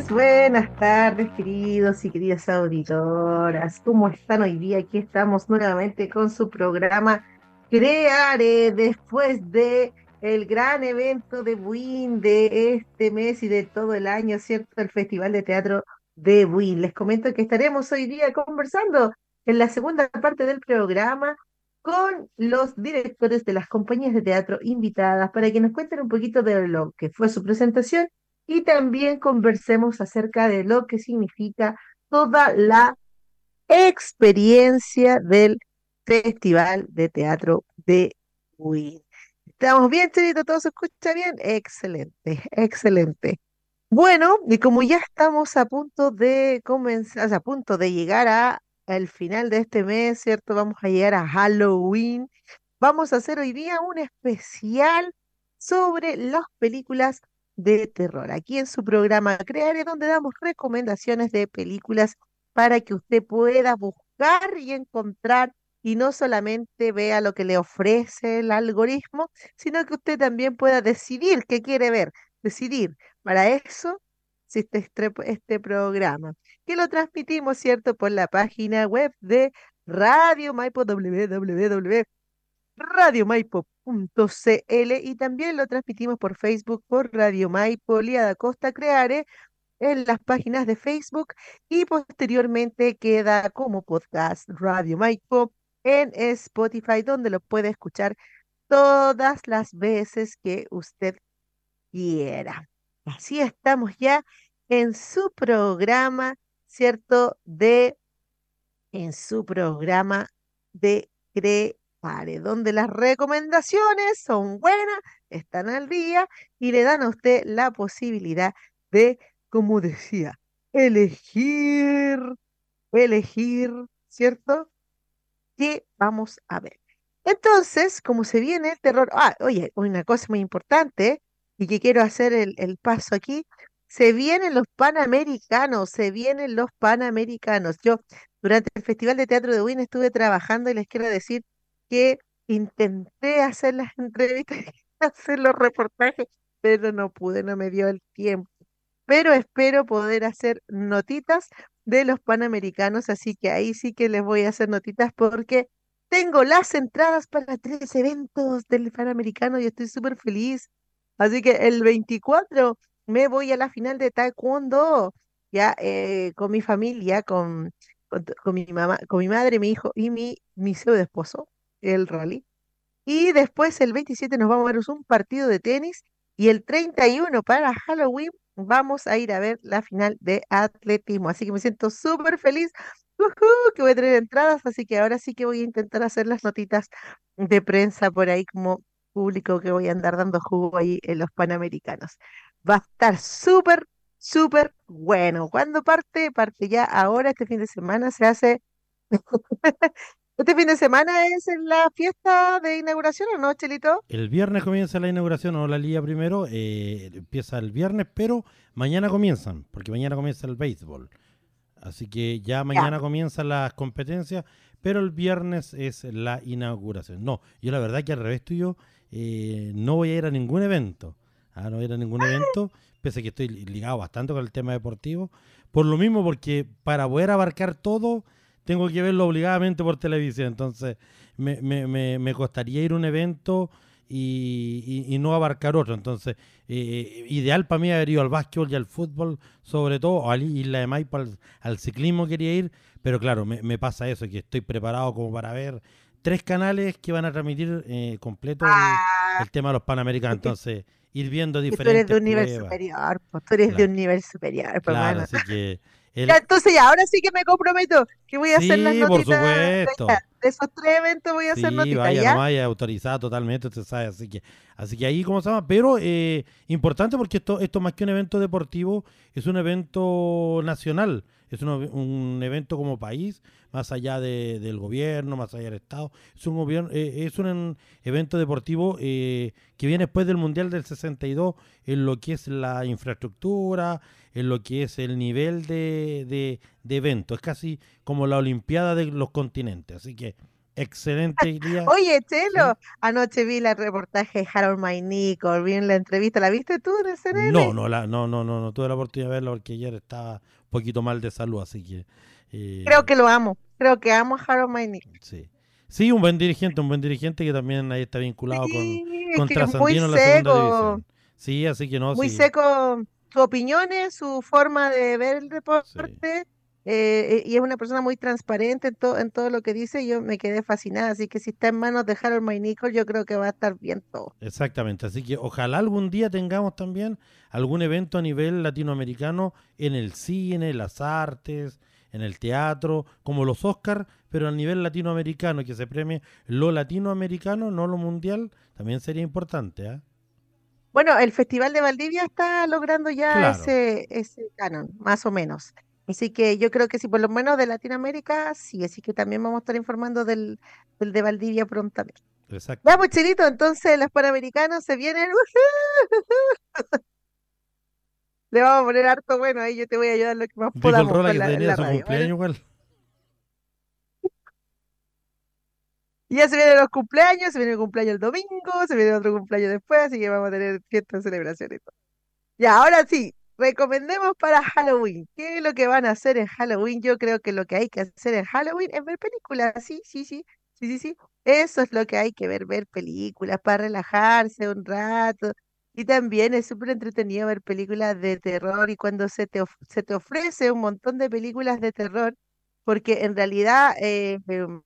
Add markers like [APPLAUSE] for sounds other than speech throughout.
Buenas tardes, queridos y queridas auditoras. ¿Cómo están hoy día? Aquí estamos nuevamente con su programa Creare después de el gran evento de Buin de este mes y de todo el año, ¿cierto? El Festival de Teatro de Buin. Les comento que estaremos hoy día conversando en la segunda parte del programa con los directores de las compañías de teatro invitadas para que nos cuenten un poquito de lo que fue su presentación y también conversemos acerca de lo que significa toda la experiencia del Festival de Teatro de Win. ¿Estamos bien, Chelito? ¿Todo se escucha bien? Excelente, excelente. Bueno, y como ya estamos a punto de comenzar, a punto de llegar a el final de este mes, ¿cierto? Vamos a llegar a Halloween. Vamos a hacer hoy día un especial sobre las películas de terror. Aquí en su programa Creare, donde damos recomendaciones de películas para que usted pueda buscar y encontrar y no solamente vea lo que le ofrece el algoritmo, sino que usted también pueda decidir qué quiere ver, decidir. Para eso existe este, este programa, que lo transmitimos, ¿cierto?, por la página web de Radio Maipo, www radiomaipo.cl y también lo transmitimos por Facebook por Radio Maipo, Liada Costa Creare en las páginas de Facebook y posteriormente queda como podcast Radio Maipo en Spotify donde lo puede escuchar todas las veces que usted quiera. Así estamos ya en su programa, ¿cierto? De en su programa de donde las recomendaciones son buenas, están al día y le dan a usted la posibilidad de, como decía, elegir, elegir, ¿cierto? ¿Qué vamos a ver? Entonces, como se viene el terror, ah, oye, una cosa muy importante y que quiero hacer el, el paso aquí, se vienen los panamericanos, se vienen los panamericanos. Yo durante el Festival de Teatro de Wien estuve trabajando y les quiero decir que intenté hacer las [LAUGHS] entrevistas, [LAUGHS] hacer los reportajes, pero no pude, no me dio el tiempo. Pero espero poder hacer notitas de los Panamericanos, así que ahí sí que les voy a hacer notitas porque tengo las entradas para tres eventos del Panamericano y estoy súper feliz. Así que el 24 me voy a la final de Taekwondo, ya eh, con mi familia, con, con, mi mamá, con mi madre, mi hijo y mi, mi de esposo el rally. Y después el 27 nos vamos a ver un partido de tenis y el 31 para Halloween vamos a ir a ver la final de atletismo. Así que me siento súper feliz que voy a tener entradas, así que ahora sí que voy a intentar hacer las notitas de prensa por ahí como público que voy a andar dando jugo ahí en los Panamericanos. Va a estar súper, súper bueno. ¿Cuándo parte? Parte ya ahora, este fin de semana se hace [LAUGHS] ¿Este fin de semana es la fiesta de inauguración o no, Chelito? El viernes comienza la inauguración, o la liga primero, eh, empieza el viernes, pero mañana comienzan, porque mañana comienza el béisbol. Así que ya mañana comienzan las competencias, pero el viernes es la inauguración. No, yo la verdad que al revés tuyo, eh, no voy a ir a ningún evento. Ah, no voy a ir a ningún evento, pese a que estoy ligado bastante con el tema deportivo. Por lo mismo, porque para poder abarcar todo tengo que verlo obligadamente por televisión, entonces me, me, me, me costaría ir a un evento y, y, no abarcar otro. Entonces, eh, ideal para mí haber ido al básquetbol y al fútbol, sobre todo, o a la Isla de Maipo, al, ciclismo quería ir, pero claro, me, me, pasa eso, que estoy preparado como para ver tres canales que van a transmitir eh, completo ah. el, tema de los Panamericanos. [LAUGHS] Entonces, ir viendo diferentes. Tú eres de un nivel superior, tú eres de un nivel superior, claro, así que. Entonces ya, ahora sí que me comprometo que voy a hacer las notitas. por supuesto. De, esos tres eventos voy a hacer notitas, vaya, ¿ya? no vaya autorizada totalmente, usted sabe, así que, así que ahí, ¿cómo se llama? Pero eh, importante porque esto, esto más que un evento deportivo, es un evento nacional es un, evento como país, más allá del gobierno, más allá del Estado. Es un, gobierno, eh, es un evento deportivo eh, que viene después del Mundial del 62 en lo que es la infraestructura, en lo que es el nivel de, de, de evento. Es casi como la Olimpiada de los continentes. Así que excelente [LAUGHS] día. Oye, Chelo, anoche vi el reportaje de Harold Maynico, vi la entrevista, ¿la viste tú en el CNN? No, no, la, no, no, no, no tuve la oportunidad de verla porque ayer estaba un poquito mal de salud, así que... Eh, creo que lo amo, creo que amo a Harold Maynico. Sí. Sí, un buen dirigente, un buen dirigente que también ahí está vinculado sí, con, con muy en la segunda división. Sí, así que no. Muy seco su opiniones, su forma de ver el deporte. Eh, y es una persona muy transparente en, en todo lo que dice. Yo me quedé fascinada, así que si está en manos de Harold Maynichol, yo creo que va a estar bien todo. Exactamente, así que ojalá algún día tengamos también algún evento a nivel latinoamericano en el cine, las artes, en el teatro, como los Oscars, pero a nivel latinoamericano, que se premie lo latinoamericano, no lo mundial, también sería importante. ¿eh? Bueno, el Festival de Valdivia está logrando ya ese, ese canon, más o menos. Así que yo creo que si por lo menos de Latinoamérica, sí, así que también vamos a estar informando del, del de Valdivia prontamente. Exacto. Vamos, Chilito, entonces los panamericanos se vienen. [LAUGHS] Le vamos a poner harto bueno, ahí yo te voy a ayudar lo que más podamos. Dijo el que tenía su cumpleaños igual. Y [LAUGHS] ya se vienen los cumpleaños, se viene el cumpleaños el domingo, se viene otro cumpleaños después, así que vamos a tener fiestas, celebraciones y todo. Ya, ahora sí, recomendemos para Halloween. ¿Qué es lo que van a hacer en Halloween? Yo creo que lo que hay que hacer en Halloween es ver películas. Sí, sí, sí, sí, sí, sí. Eso es lo que hay que ver, ver películas para relajarse un rato. Y también es súper entretenido ver películas de terror y cuando se te, se te ofrece un montón de películas de terror, porque en realidad eh, em,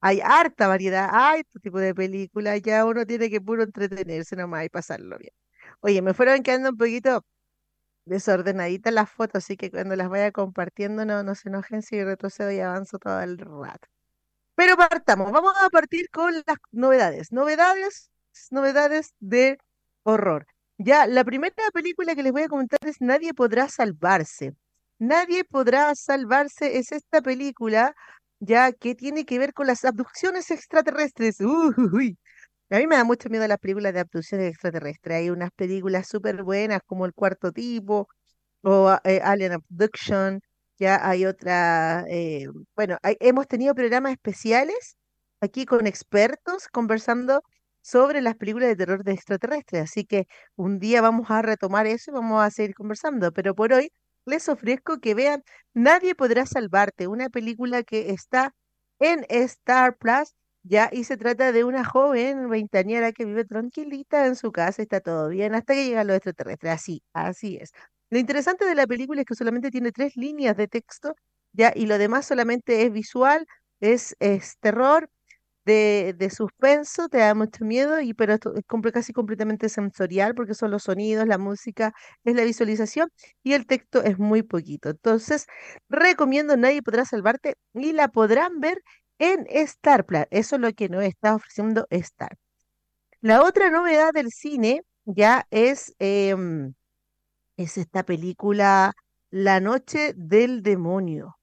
hay harta variedad, hay este tipo de películas, ya uno tiene que puro entretenerse nomás y pasarlo bien. Oye, me fueron quedando un poquito desordenaditas las fotos, así que cuando las vaya compartiendo no, no se enojen si retrocedo y avanzo todo el rato. Pero partamos, vamos a partir con las novedades. Novedades, novedades de horror. Ya, la primera película que les voy a comentar es Nadie podrá salvarse. Nadie podrá salvarse es esta película ya que tiene que ver con las abducciones extraterrestres. Uy, a mí me da mucho miedo las películas de abducciones extraterrestres. Hay unas películas súper buenas como El Cuarto Tipo o eh, Alien Abduction. Ya hay otra, eh, bueno, hemos tenido programas especiales aquí con expertos conversando sobre las películas de terror de extraterrestres. Así que un día vamos a retomar eso y vamos a seguir conversando. Pero por hoy les ofrezco que vean Nadie podrá salvarte, una película que está en Star Plus ya, y se trata de una joven veinteañera que vive tranquilita en su casa, está todo bien, hasta que llegan los extraterrestres. Así, así es. Lo interesante de la película es que solamente tiene tres líneas de texto, ya, y lo demás solamente es visual, es, terror, de, de, suspenso, te da mucho miedo, y, pero esto es casi completamente sensorial porque son los sonidos, la música, es la visualización y el texto es muy poquito. Entonces, recomiendo Nadie podrá salvarte y la podrán ver en Star. Eso es lo que nos está ofreciendo Star. La otra novedad del cine ya es, em, es esta película La Noche del Demonio.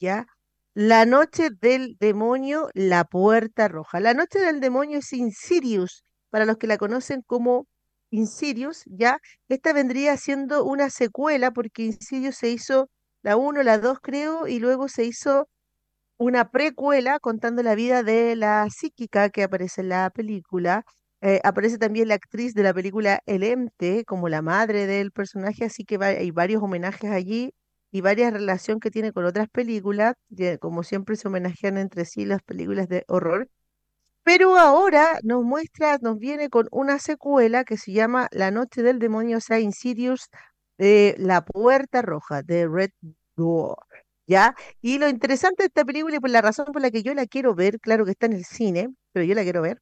¿Ya? La Noche del Demonio, La Puerta Roja. La Noche del Demonio es Insidious, para los que la conocen como Insidious, ¿ya? Esta vendría siendo una secuela porque Insidious se hizo la 1, la 2 creo, y luego se hizo una precuela contando la vida de la psíquica que aparece en la película. Eh, aparece también la actriz de la película El Ente como la madre del personaje, así que hay varios homenajes allí. y varias relación que tiene con otras películas, como siempre se homenajean entre sí las películas de horror. Pero ahora nos muestra, nos viene con una secuela que se llama La Noche del Demonio, o sea, de La Puerta Roja, de Red Door. ¿Ya? Y lo interesante de esta película y por la razón por la que yo la quiero ver, claro que está en el cine, pero yo la quiero ver,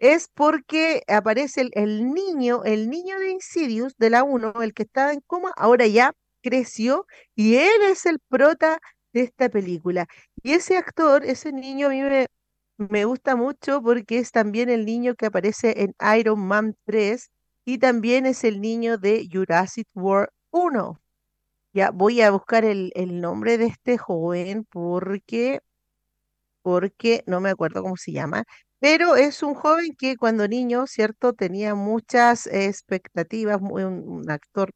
es porque aparece el, niño, el niño de Insidious de la 1, el que estaba en coma, ahora ya creció y él es el prota de esta película. Y ese actor, ese niño a mí me, me gusta mucho porque es también el niño que aparece en Iron Man 3 y también es el niño de Jurassic World 1. Ya voy a buscar el, nombre de este joven porque, porque no me acuerdo cómo se llama, pero es un joven que cuando niño, ¿cierto? Tenía muchas expectativas, un, un actor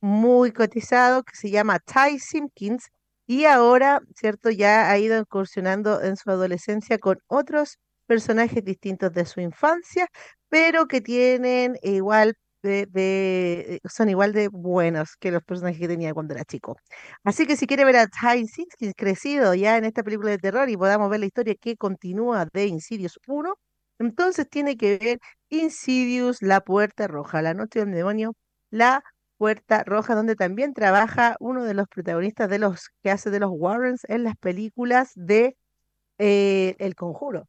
muy cotizado que se llama Ty Simpkins y ahora, ¿cierto? Ya ha ido incursionando en su adolescencia con otros personajes distintos de su infancia, pero que tienen igual de, son igual de buenos que los personajes que tenía cuando era chico. Así que si quiere ver a Ty Simpkins crecido ya en esta película de terror y podamos ver la historia que continúa de Insidious 1, entonces tiene que ver Insidious, La Puerta Roja, La Noche del Demonio, La Puerta Roja, donde también trabaja uno de los protagonistas de los que hace de los Warrens en las películas de eh, El Conjuro.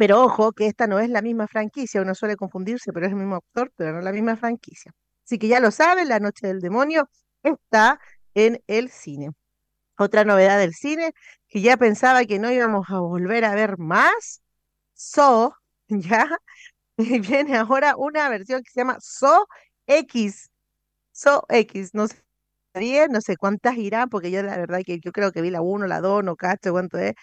Pero ojo, que esta no es la misma franquicia, uno suele confundirse, pero es el mismo actor, pero no la misma franquicia. Así que ya lo saben, La Noche del Demonio está en el cine. Otra novedad del cine, que ya pensaba que no íbamos a volver a ver más, So, [LAUGHS] ya, viene ahora una versión que se llama So X, So X, no sé, no sé cuántas irán, porque yo la verdad que yo creo que vi la 1, la 2, no cacho cuánto es,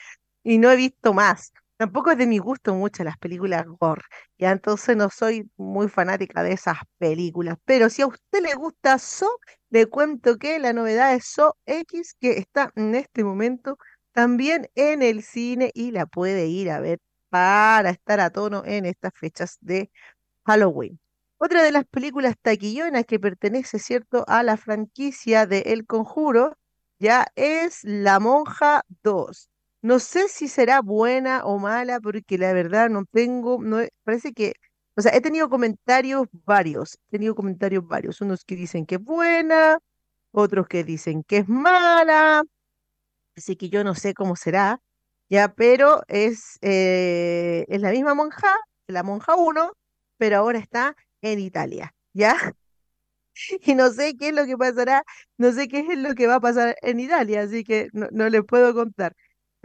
y no he visto más. Tampoco es de mi gusto mucho las películas gore, ya entonces no soy muy fanática de esas películas, pero si a usted le gusta So, le cuento que la novedad es So X, que está en este momento también en el cine y la puede ir a ver para estar a tono en estas fechas de Halloween. Otra de las películas taquillonas que pertenece, ¿cierto?, a la franquicia de El Conjuro, ya es La Monja 2. No sé si será buena o mala, porque la verdad no tengo, no, parece que, o sea, he tenido comentarios varios, he tenido comentarios varios, unos que dicen que es buena, otros que dicen que es mala, así que yo no sé cómo será, ya, pero es, eh, es la misma monja, la monja 1, pero ahora está en Italia, ¿ya? [LAUGHS] Y no sé qué es lo que pasará, no sé qué es lo que va a pasar en Italia, así que no, no les puedo contar.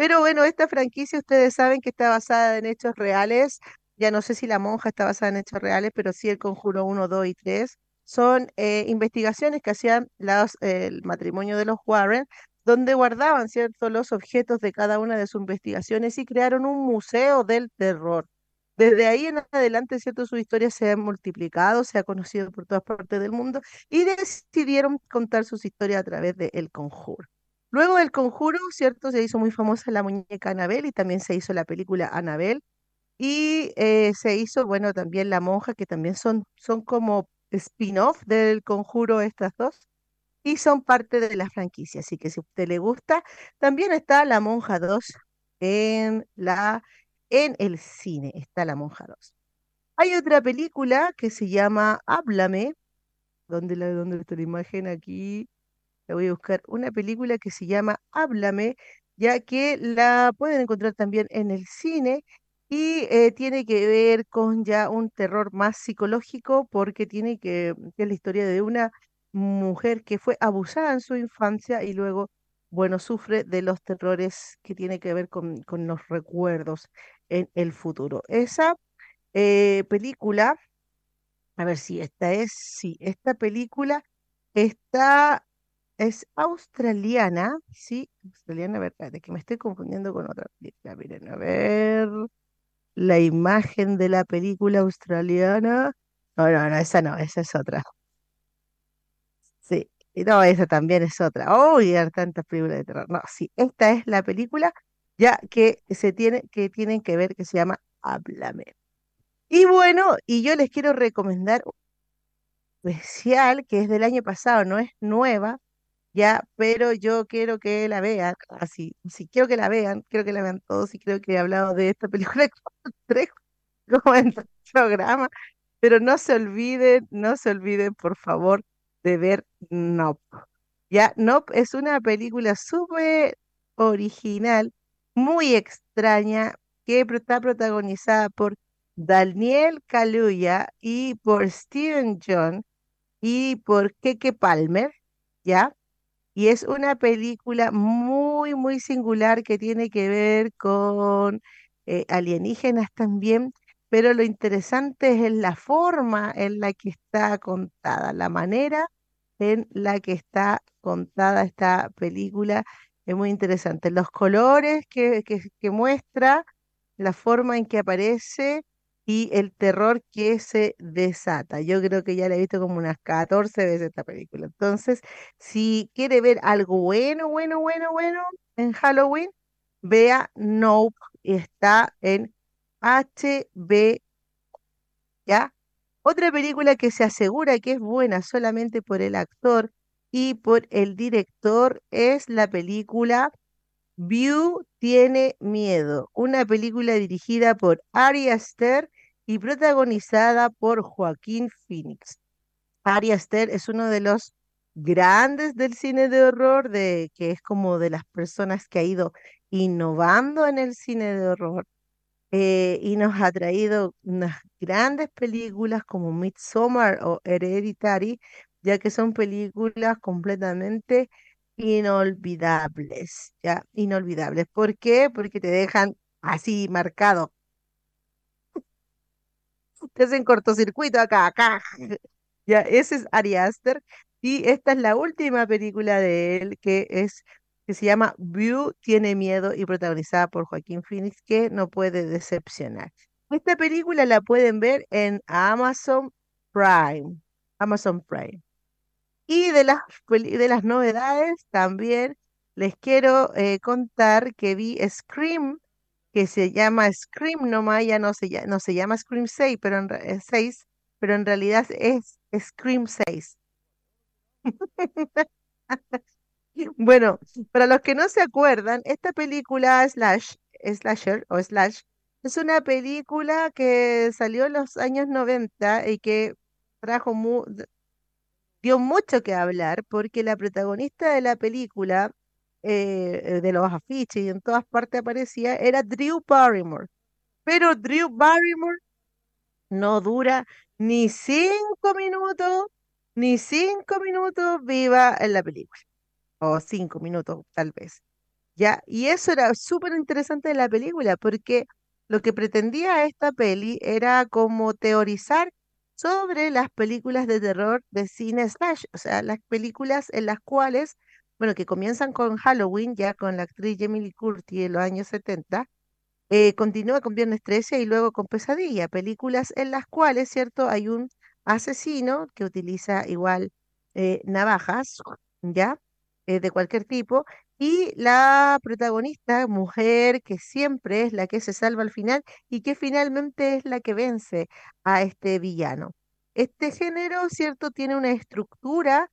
Pero bueno, esta franquicia ustedes saben que está basada en hechos reales. Ya no sé si La Monja está basada en hechos reales, pero sí el Conjuro 1, 2 y 3. Son eh, investigaciones que hacían los, el matrimonio de los Warren, donde guardaban ciertos los objetos de cada una de sus investigaciones y crearon un museo del terror. Desde ahí en adelante, ¿cierto? Su historia se ha multiplicado, se ha conocido por todas partes del mundo y decidieron contar sus historias a través de El Conjuro. Luego del Conjuro, ¿cierto? Se hizo muy famosa la muñeca Anabel y también se hizo la película Anabel. Y eh, se hizo, bueno, también La Monja, que también son, son como spin-off del Conjuro estas dos. Y son parte de la franquicia. Así que si a usted le gusta, también está La Monja 2 en, la, en el cine. Está La Monja 2. Hay otra película que se llama Háblame. ¿Dónde, la, dónde está la imagen aquí? Voy a buscar una película que se llama Háblame, ya que la pueden encontrar también en el cine y eh, tiene que ver con ya un terror más psicológico porque tiene que, que es la historia de una mujer que fue abusada en su infancia y luego, bueno, sufre de los terrores que tiene que ver con, con los recuerdos en el futuro. Esa eh, película, a ver si esta es, sí, esta película está es australiana, sí, australiana, verdad, que me estoy confundiendo con otra película. Miren, a ver la imagen de la película australiana. No, no, no, esa no, esa es otra. Sí, no, esa también es otra. Uy, hay tantas películas de terror. No, sí, esta es la película ya que se tiene, que tienen que ver, que se llama Háblame. Y bueno, y yo les quiero recomendar especial que es del año pasado, no es nueva, ya, pero yo quiero que la vean, así, sí, quiero que la vean, quiero que la vean todos y creo que he hablado de esta película [LAUGHS] tres como en el programa, pero no se olviden, no se olviden, por favor, de ver Nope. Ya, Nope es una película súper original, muy extraña, que está protagonizada por Daniel Kaluuya y por Steven John y por Keke Palmer, ¿ya? Y es una película muy, muy singular que tiene que ver con eh, alienígenas también, pero lo interesante es la forma en la que está contada, la manera en la que está contada esta película es muy interesante. Los colores que, muestra, la forma en que aparece y el terror que se desata. Yo creo que ya la he visto como unas 14 veces esta película. Entonces, si quiere ver algo bueno, bueno, bueno, bueno en Halloween, vea Nope. Está en HB. ¿Ya? Otra película que se asegura que es buena solamente por el actor y por el director es la película View tiene miedo, una película dirigida por Ari Aster y protagonizada por Joaquín Phoenix. Ari Aster es uno de los grandes del cine de horror, de, que es como de las personas que ha ido innovando en el cine de horror eh, y nos ha traído unas grandes películas como Midsommar o Hereditary, ya que son películas completamente inolvidables, ¿ya? Inolvidables. ¿Por qué? Porque te dejan así marcado. Te hacen cortocircuito acá, acá. [LAUGHS] Ya, ese es Ari Aster. Y esta es la última película de él, que es que se llama View tiene miedo y protagonizada por Joaquín Phoenix, que no puede decepcionar. Esta película la pueden ver en Amazon Prime. Amazon Prime. Y de las, de las novedades también les quiero eh, contar que vi Scream, que se llama Scream nomás, ya no se, no se llama Scream 6, pero en, 6, eh, pero en realidad es Scream 6. [LAUGHS] Bueno, para los que no se acuerdan, esta película Slash, Slasher o Slash es una película que salió en los años 90 y que trajo dio mucho que hablar porque la protagonista de la película, eh, de los afiches y en todas partes aparecía, era Drew Barrymore. Pero Drew Barrymore no dura ni cinco minutos, ni cinco minutos viva en la película o cinco minutos tal vez. ¿Ya? Y eso era súper interesante de la película, porque lo que pretendía esta peli era como teorizar sobre las películas de terror de cine slash, o sea, las películas en las cuales, bueno, que comienzan con Halloween, ya con la actriz Jamie Lee Curtis en los años 70, eh, continúa con Viernes 13 y luego con Pesadilla, películas en las cuales, ¿cierto? Hay un asesino que utiliza igual eh, navajas, ¿ya? Eh, de cualquier tipo, y la protagonista, mujer, que siempre es la que se salva al final y que finalmente es la que vence a este villano. Este género, ¿cierto? Tiene una estructura,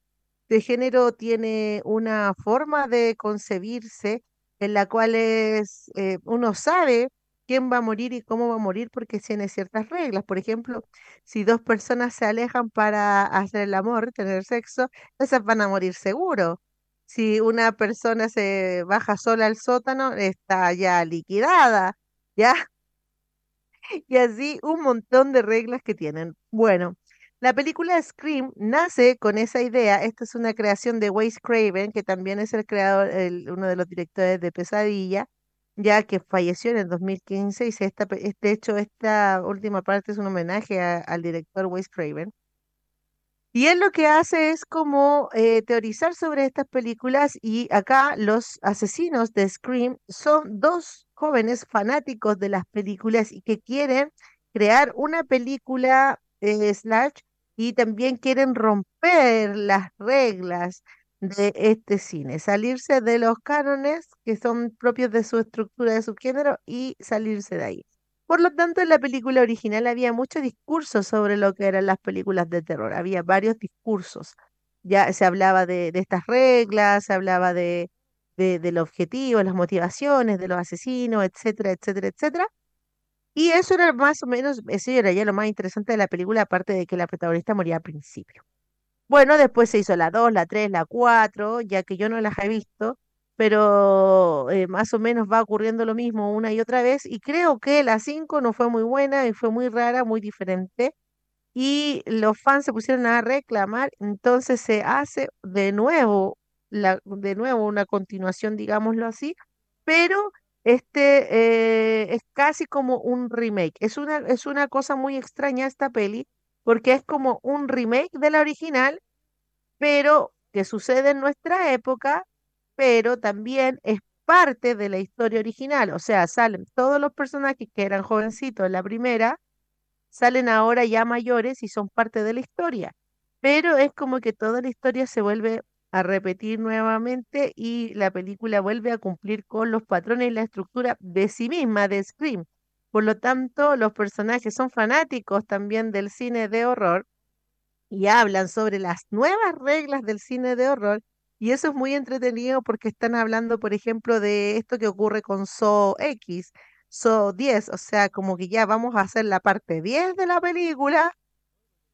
este género tiene una forma de concebirse en la cual es, eh, uno sabe quién va a morir y cómo va a morir porque tiene ciertas reglas. Por ejemplo, si dos personas se alejan para hacer el amor, tener sexo, esas van a morir seguro si una persona se baja sola al sótano, está ya liquidada, [LAUGHS] ¿ya? Y así un montón de reglas que tienen. Bueno, la película Scream nace con esa idea. Esta es una creación de Wes Craven, que también es el creador, uno de los directores de Pesadilla, ya que falleció en el 2015 y esta, de hecho esta última parte es un homenaje al director Wes Craven. Y él lo que hace es como eh, teorizar sobre estas películas y acá los asesinos de Scream son dos jóvenes fanáticos de las películas y que quieren crear una película eh, slash y también quieren romper las reglas de este cine, salirse de los cánones que son propios de su estructura de subgénero y salirse de ahí. Por lo tanto, en la película original había mucho discurso sobre lo que eran las películas de terror, había varios discursos. ya se hablaba de, de estas reglas, se hablaba de, de, del objetivo, las motivaciones de los asesinos, etcétera, etcétera, etcétera. Y eso era más o menos, eso era ya lo más interesante de la película, aparte de que la protagonista moría al principio. Bueno, después se hizo la 2, la 3, la 4, ya que yo no las he visto, pero eh, más o menos va ocurriendo lo mismo una y otra vez, y creo que la 5 no fue muy buena y fue muy rara, muy diferente, y los fans se pusieron a reclamar, entonces se hace de nuevo, la, de nuevo una continuación, digámoslo así, pero este eh, es casi como un remake. Es una, es una cosa muy extraña esta peli, porque es como un remake de la original, pero que sucede en nuestra época, pero también es parte de la historia original. O sea, salen todos los personajes que eran jovencitos en la primera, salen ahora ya mayores y son parte de la historia. Pero es como que toda la historia se vuelve a repetir nuevamente y la película vuelve a cumplir con los patrones y la estructura de sí misma, de Scream. Por lo tanto, los personajes son fanáticos también del cine de horror y hablan sobre las nuevas reglas del cine de horror. Y eso es muy entretenido porque están hablando, por ejemplo, de esto que ocurre con So X, So 10, o sea, como que ya vamos a hacer la parte 10 de la película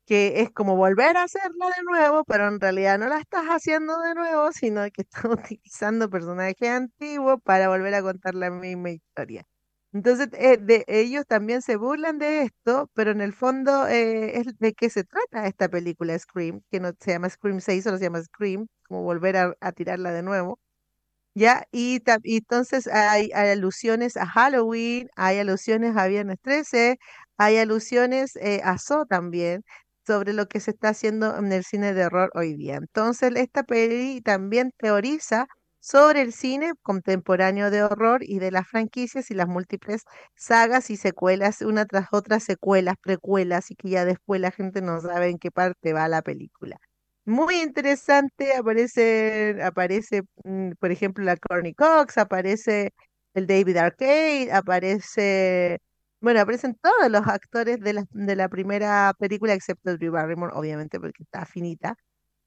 que es como volver a hacerla de nuevo, pero en realidad no la estás haciendo de nuevo, sino que [LAUGHS] estás utilizando personajes antiguos para volver a contar la misma historia. Entonces, eh, de, ellos también se burlan de esto, pero en el fondo eh, es de qué se trata esta película Scream, que no se llama Scream 6, solo se llama Scream, como volver a, tirarla de nuevo. ¿Ya? Y, entonces hay, hay, alusiones a Halloween, hay alusiones a Viernes 13, hay alusiones eh, a So también sobre lo que se está haciendo en el cine de horror hoy día. Entonces, esta peli también teoriza sobre el cine contemporáneo de horror y de las franquicias y las múltiples sagas y secuelas, una tras otra secuelas, precuelas, y que ya después la gente no sabe en qué parte va la película. Muy interesante, aparece, aparece, mm, por ejemplo, la Courtney Cox, aparece el David Arcade, aparece bueno, aparecen todos los actores de la, de la primera película, excepto Drew Barrymore, obviamente, porque está finita.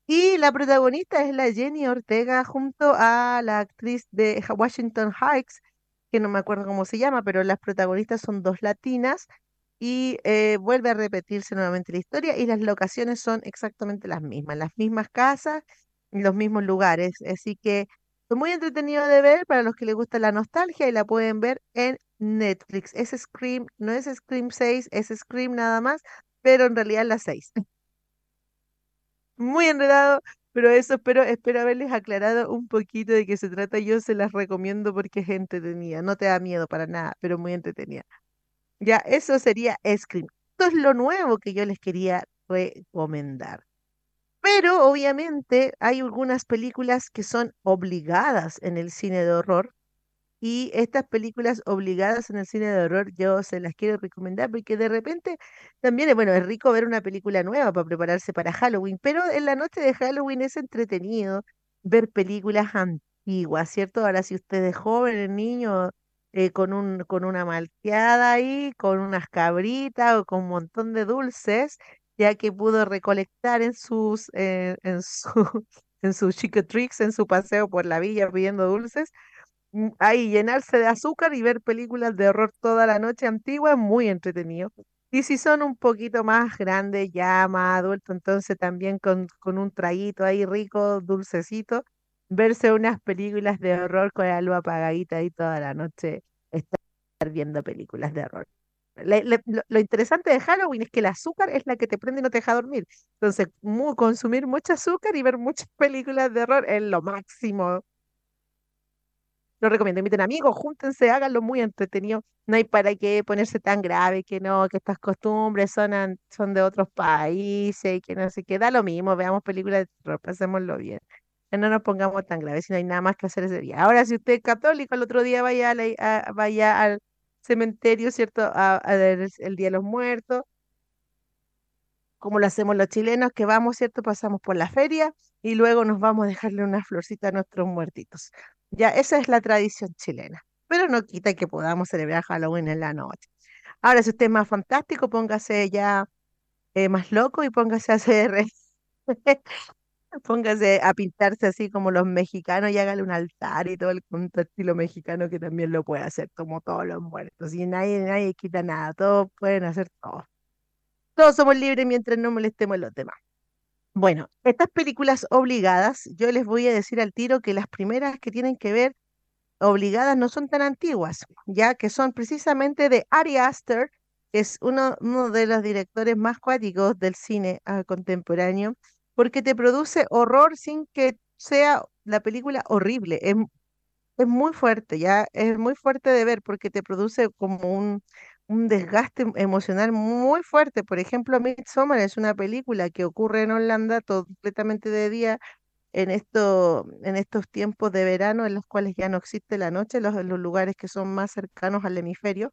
Y la protagonista es la Jenny Ortega junto a la actriz de Washington Heights, que no me acuerdo cómo se llama, pero las protagonistas son dos latinas y eh, vuelve a repetirse nuevamente la historia y las locaciones son exactamente las mismas, las mismas casas los mismos lugares. Así que es muy entretenido de ver para los que les gusta la nostalgia y la pueden ver en Netflix. Es Scream, no es Scream 6, es Scream nada más, pero en realidad la 6. Muy enredado, pero eso espero, espero haberles aclarado un poquito de qué se trata. Yo se las recomiendo porque es entretenida. No te da miedo para nada, pero muy entretenida. Ya, eso sería Scream. Esto es lo nuevo que yo les quería recomendar. Pero obviamente hay algunas películas que son obligadas en el cine de horror y estas películas obligadas en el cine de horror yo se las quiero recomendar porque de repente también, bueno, es rico ver una película nueva para prepararse para Halloween, pero en la noche de Halloween es entretenido ver películas antiguas, ¿cierto? Ahora si usted es joven, niño, eh, con un, con una malteada ahí, con unas cabritas o con un montón de dulces, ya que pudo recolectar en sus, eh, en su, [LAUGHS] en sus tricks, en su paseo por la villa pidiendo dulces ahí llenarse de azúcar y ver películas de horror toda la noche antigua es muy entretenido. Y si son un poquito más grandes, ya más adultos, entonces también con, con un traguito ahí rico, dulcecito, verse unas películas de horror con la luz apagadita ahí toda la noche, estar viendo películas de horror. lo, interesante de Halloween es que el azúcar es la que te prende y no te deja dormir. Entonces, consumir mucho azúcar y ver muchas películas de horror es lo máximo lo recomiendo. Inviten amigos, júntense, háganlo muy entretenido. No hay para qué ponerse tan grave que no, que estas costumbres son, son de otros países y que no sé qué. Da lo mismo, veamos películas de terror, pasémoslo bien. No nos pongamos tan graves, si no hay nada más que hacer ese día. Ahora, si usted es católico, el otro día vaya, vaya al cementerio, ¿cierto? A, a el Día de los Muertos como lo hacemos los chilenos, que vamos, ¿cierto? Pasamos por la feria y luego nos vamos a dejarle una florcita a nuestros muertitos. Ya, esa es la tradición chilena, pero no quita que podamos celebrar Halloween en la noche. Ahora, si usted es más fantástico, póngase ya eh, más loco y póngase a hacer [LAUGHS] Póngase a pintarse así como los mexicanos y hágale un altar y todo el estilo mexicano que también lo puede hacer, como todos los muertos. Y nadie, nadie quita nada, todos pueden hacer todo. Todos somos libres mientras no molestemos a los demás. Bueno, estas películas obligadas, yo les voy a decir al tiro que las primeras que tienen que ver obligadas no son tan antiguas, ya que son precisamente de Ari Aster, que es uno, de los directores más cuáticos del cine ah, contemporáneo porque te produce horror sin que sea la película horrible. Es, es muy fuerte, ya, es muy fuerte de ver porque te produce como un, un desgaste emocional muy fuerte. Por ejemplo, Midsommar es una película que ocurre en Holanda completamente de día en, esto, en estos tiempos de verano en los cuales ya no existe la noche, los, los lugares que son más cercanos al hemisferio,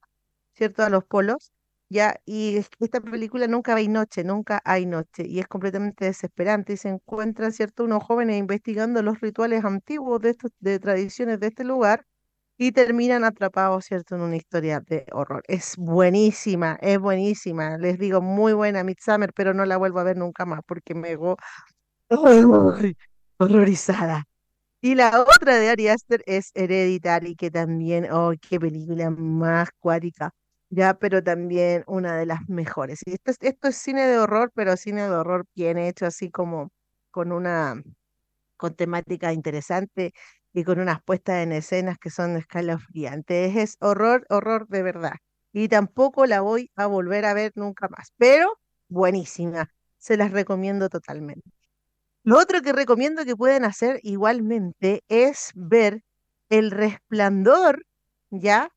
¿cierto? A los polos. Ya, y esta película nunca hay noche, nunca hay noche, y es completamente desesperante. Y se encuentran, ¿cierto?, unos jóvenes investigando los rituales antiguos de estos, de tradiciones de este lugar, y terminan atrapados, ¿cierto?, en una historia de horror. Es buenísima, es buenísima. Les digo, muy buena Midsummer, pero no la vuelvo a ver nunca más porque me hago horrorizada. Y la otra de Ari Aster es Hereditary, que también, oh, qué película más cuática ya, pero también una de las mejores. Y esto es, esto es cine de horror, pero cine de horror bien hecho, así como con una con temática interesante y con unas puestas en escenas que son escalofriantes. Es horror, horror de verdad. Y tampoco la voy a volver a ver nunca más, pero buenísima. Se las recomiendo totalmente. Lo otro que recomiendo que pueden hacer igualmente es ver El Resplandor, ¿ya?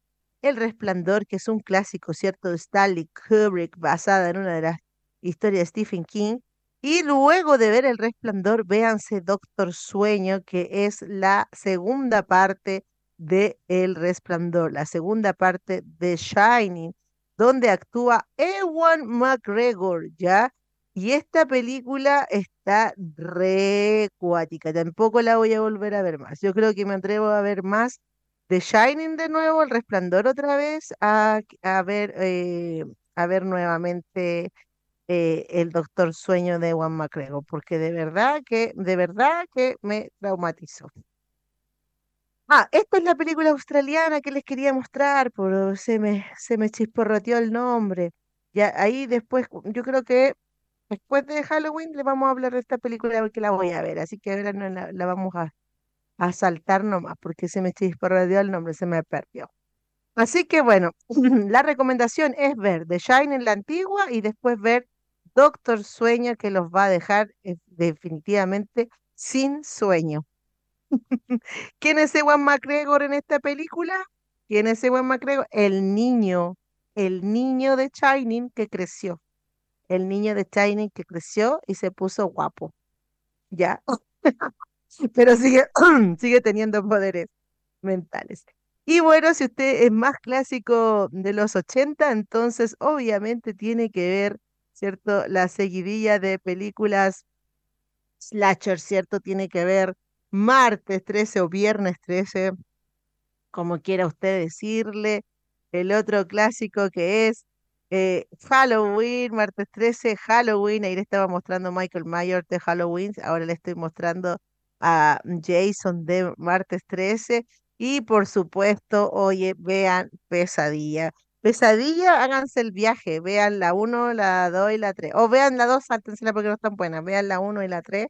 El Resplandor, que es un clásico, ¿cierto? De Stanley Kubrick, basada en una de las historias de Stephen King. Y luego de ver El Resplandor, véanse Doctor Sueño, que es la segunda parte de El Resplandor, la segunda parte de Shining, donde actúa Ewan McGregor, ¿ya? Y esta película está re cuática, tampoco la voy a volver a ver más. Yo creo que me atrevo a ver más The Shining de nuevo, El Resplandor otra vez, a, a ver, eh, a ver nuevamente eh, El Doctor Sueño de Juan McGregor, porque de verdad que, de verdad que me traumatizó. Ah, esta es la película australiana que les quería mostrar, pero se me, se me chisporroteó el nombre. Ya ahí después, yo creo que después de Halloween le vamos a hablar de esta película porque la voy a ver, así que ahora no la vamos a, a saltar nomás, porque se me chisparreó el nombre, se me perdió. Así que bueno, [CLEARS THROAT] la recomendación es ver The Shine en la antigua y después ver Doctor Sueño, que los va a dejar eh, definitivamente sin sueño. [LAUGHS] ¿Quién es Ewan McGregor en esta película? ¿Quién es Ewan McGregor? El niño, el niño de Shining que creció. El niño de Shining que creció y se puso guapo. ¿Ya? [LAUGHS] pero sigue, [CLEARS THROAT] sigue teniendo poderes mentales. Y bueno, si usted es más clásico de los 80, entonces obviamente tiene que ver, ¿cierto? La seguidilla de películas slasher, ¿cierto? Tiene que ver martes 13 o viernes 13, como quiera usted decirle. El otro clásico que es eh, Halloween, martes 13, Halloween. Ahí le estaba mostrando Michael Myers de Halloween. Ahora le estoy mostrando a Jason de martes 13 y por supuesto, oye, vean Pesadilla. Pesadilla, háganse el viaje, vean la 1, la 2 y la 3. O vean la 2, sáltensela porque no están buenas. Vean la 1 y la 3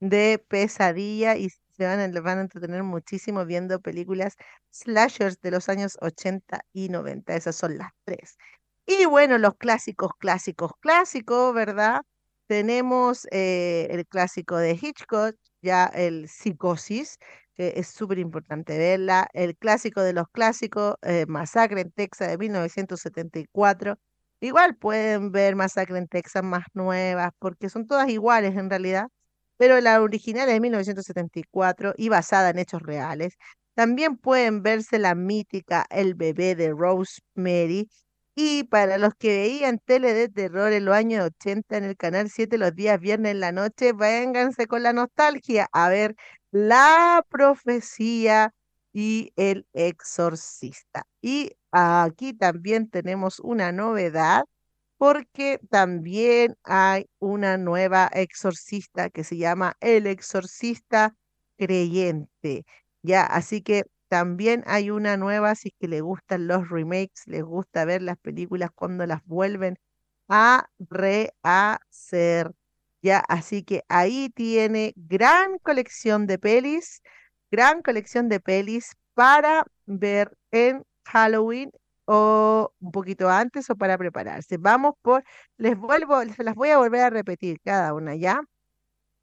de Pesadilla y se van, a, van a entretener muchísimo viendo películas slashers de los años 80 y 90. Esas son las tres. Y bueno, los clásicos, clásicos, clásicos, ¿verdad? Tenemos eh, el clásico de Hitchcock, ya el Psicosis, que es súper importante verla, el clásico de los clásicos, eh, Masacre en Texas de 1974. Igual pueden ver Masacre en Texas más nuevas, porque son todas iguales en realidad, pero la original es de 1974 y basada en hechos reales. También pueden verse la mítica El bebé de Rosemary, y para los que veían tele de terror en los años 80 en el canal 7 los días viernes en la noche, vénganse con la nostalgia a ver La Profecía y El Exorcista. Y aquí también tenemos una novedad porque también hay una nueva exorcista que se llama El Exorcista Creyente. Ya, así que también hay una nueva, si es que le gustan los remakes, les gusta ver las películas cuando las vuelven a rehacer. Ya, así que ahí tiene gran colección de pelis, gran colección de pelis para ver en Halloween o un poquito antes o para prepararse. Vamos por, les vuelvo, se las voy a volver a repetir cada una, ¿ya?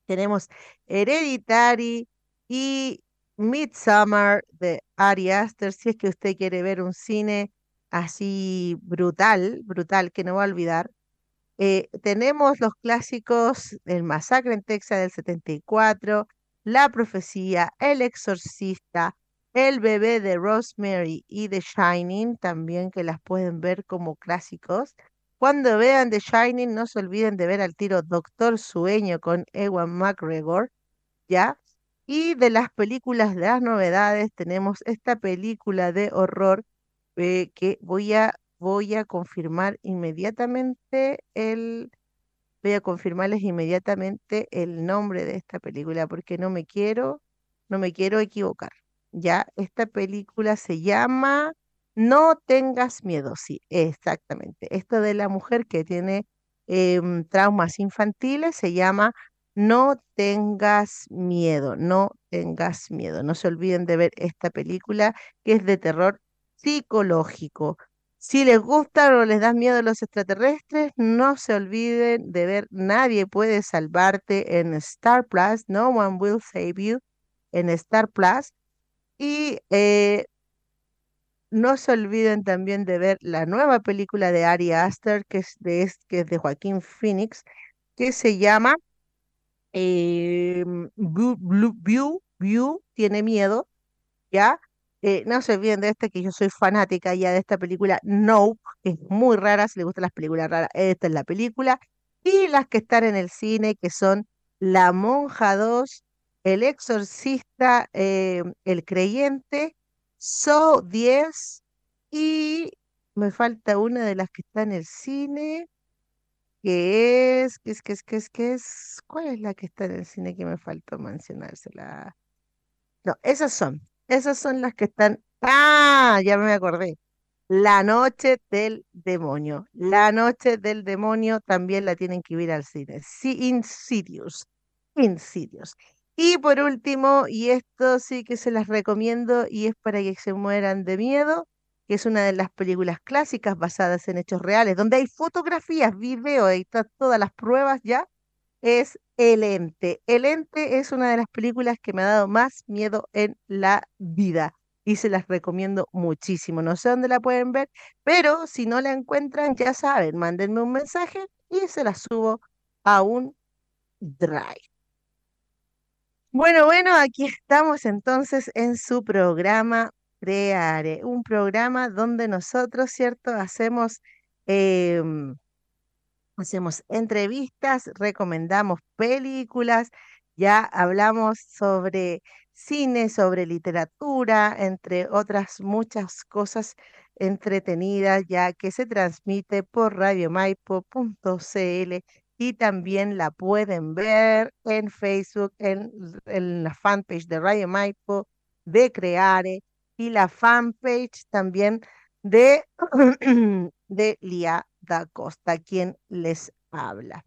Tenemos Hereditary y Midsummer de Ari Aster, si es que usted quiere ver un cine así brutal, brutal, que no va a olvidar. Eh, tenemos los clásicos El Masacre en Texas del 74, La Profecía, El Exorcista, El Bebé de Rosemary y The Shining, también que las pueden ver como clásicos. Cuando vean The Shining, no se olviden de ver al tiro Doctor Sueño con Ewan McGregor, ¿ya? Y de las películas, de las novedades, tenemos esta película de horror eh, que voy a, voy a confirmar inmediatamente el, voy a confirmarles inmediatamente el nombre de esta película porque no me quiero, no me quiero equivocar. Ya, esta película se llama No tengas miedo, sí, exactamente. Esto de la mujer que tiene em, traumas infantiles se llama no tengas miedo, no tengas miedo. No se olviden de ver esta película que es de terror psicológico. Si les gustan o les dan miedo los extraterrestres, no se olviden de ver Nadie puede salvarte en Star Plus, No One Will Save You en Star Plus. Y eh, no se olviden también de ver la nueva película de Ari Aster, que es de, que es de Joaquín Phoenix, que se llama eh, View, View, tiene miedo, ¿ya? Eh, no se olviden de este, que yo soy fanática ya de esta película Nope, que es muy rara, si les gustan las películas raras, esta es la película. Y las que están en el cine, que son La Monja 2, El Exorcista, eh, El Creyente, So 10 y me falta una de las que está en el cine. ¿Qué es? ¿Qué es? ¿Qué es? ¿Qué es? ¿Qué es? ¿Cuál es la que está en el cine que me faltó mencionársela? No, esas son. Esas son las que están. ¡Ah! Ya me acordé. La noche del demonio. La noche del demonio también la tienen que ir al cine. Sí, Insidious. Insidious. Y por último, y esto sí que se las recomiendo y es para que se mueran de miedo, que es una de las películas clásicas basadas en hechos reales, donde hay fotografías, video, y todas las pruebas ya, es El Ente. El Ente es una de las películas que me ha dado más miedo en la vida y se las recomiendo muchísimo. No sé dónde la pueden ver, pero si no la encuentran, ya saben, mándenme un mensaje y se la subo a un drive. Bueno, bueno, aquí estamos entonces en su programa Creare, un programa donde nosotros, ¿cierto? Hacemos, em, hacemos entrevistas, recomendamos películas, ya hablamos sobre cine, sobre literatura, entre otras muchas cosas entretenidas, ya que se transmite por radiomaipo.cl y también la pueden ver en Facebook, en, en la fanpage de Radio Maipo, de Creare y la fanpage también de, [CLEARS THROAT] de Lía da Costa, quien les habla.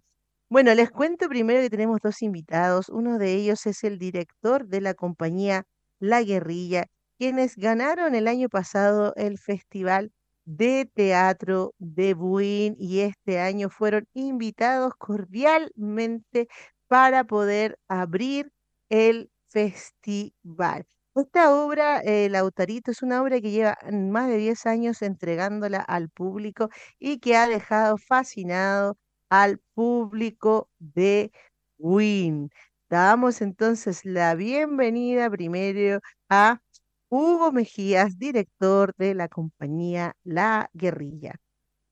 Bueno, les cuento primero que tenemos dos invitados. Uno de ellos es el director de la compañía La Guerrilla, quienes ganaron el año pasado el Festival de Teatro de Buin y este año fueron invitados cordialmente para poder abrir el festival. Esta obra, El Autarito, es una obra que lleva más de 10 años entregándola al público y que ha dejado fascinado al público de Win. Damos entonces la bienvenida primero a Hugo Mejías, director de la compañía La Guerrilla.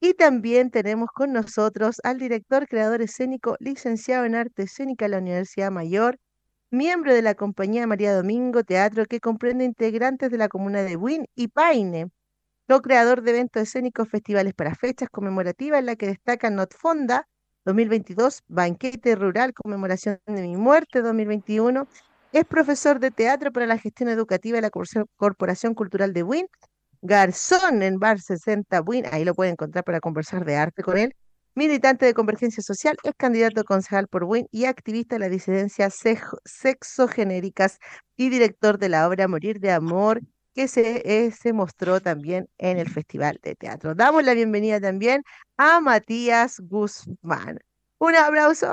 Y también tenemos con nosotros al director creador escénico, licenciado en arte escénica de la Universidad Mayor, miembro de la compañía María Domingo Teatro, que comprende integrantes de la comuna de Buin y Paine. co-creador de eventos escénicos, festivales para fechas conmemorativas, en la que destacan Notfonda 2022, Banquete Rural, Conmemoración de mi Muerte 2021. Es profesor de teatro para la gestión educativa de la Corporación Cultural de Win. Garzón en Bar 60 Win, ahí lo pueden encontrar para conversar de arte con él. Militante de Convergencia Social, es candidato a concejal por WIN y activista de las disidencias sexogenéricas y director de la obra Morir de Amor, que se, eh, se mostró también en el Festival de Teatro. Damos la bienvenida también a Matías Guzmán. Un aplauso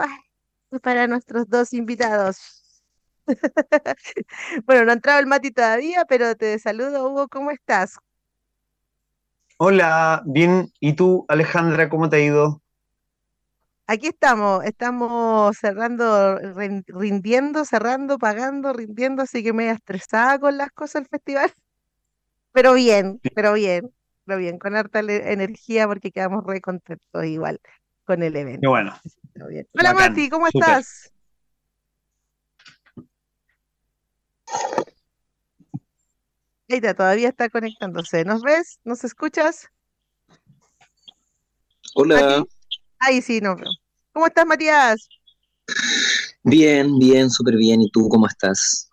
para nuestros dos invitados. [LAUGHS] bueno, no ha entrado el Mati todavía, pero te saludo, Hugo, ¿cómo estás? Hola, bien. ¿Y tú, Alejandra, cómo te ha ido? Aquí estamos, estamos cerrando, rindiendo, cerrando, pagando, rindiendo, así que me he estresada con las cosas del festival. [LAUGHS] Pero bien, pero bien, pero bien, con harta energía porque quedamos re contentos igual con el evento. Qué bueno. Hola Mati, ¿cómo estás? Ahí está, todavía está conectándose. ¿Nos ves? ¿Nos escuchas? Hola. Ahí sí, no. ¿Cómo estás, Matías? Bien, bien, súper bien. ¿Y tú cómo estás?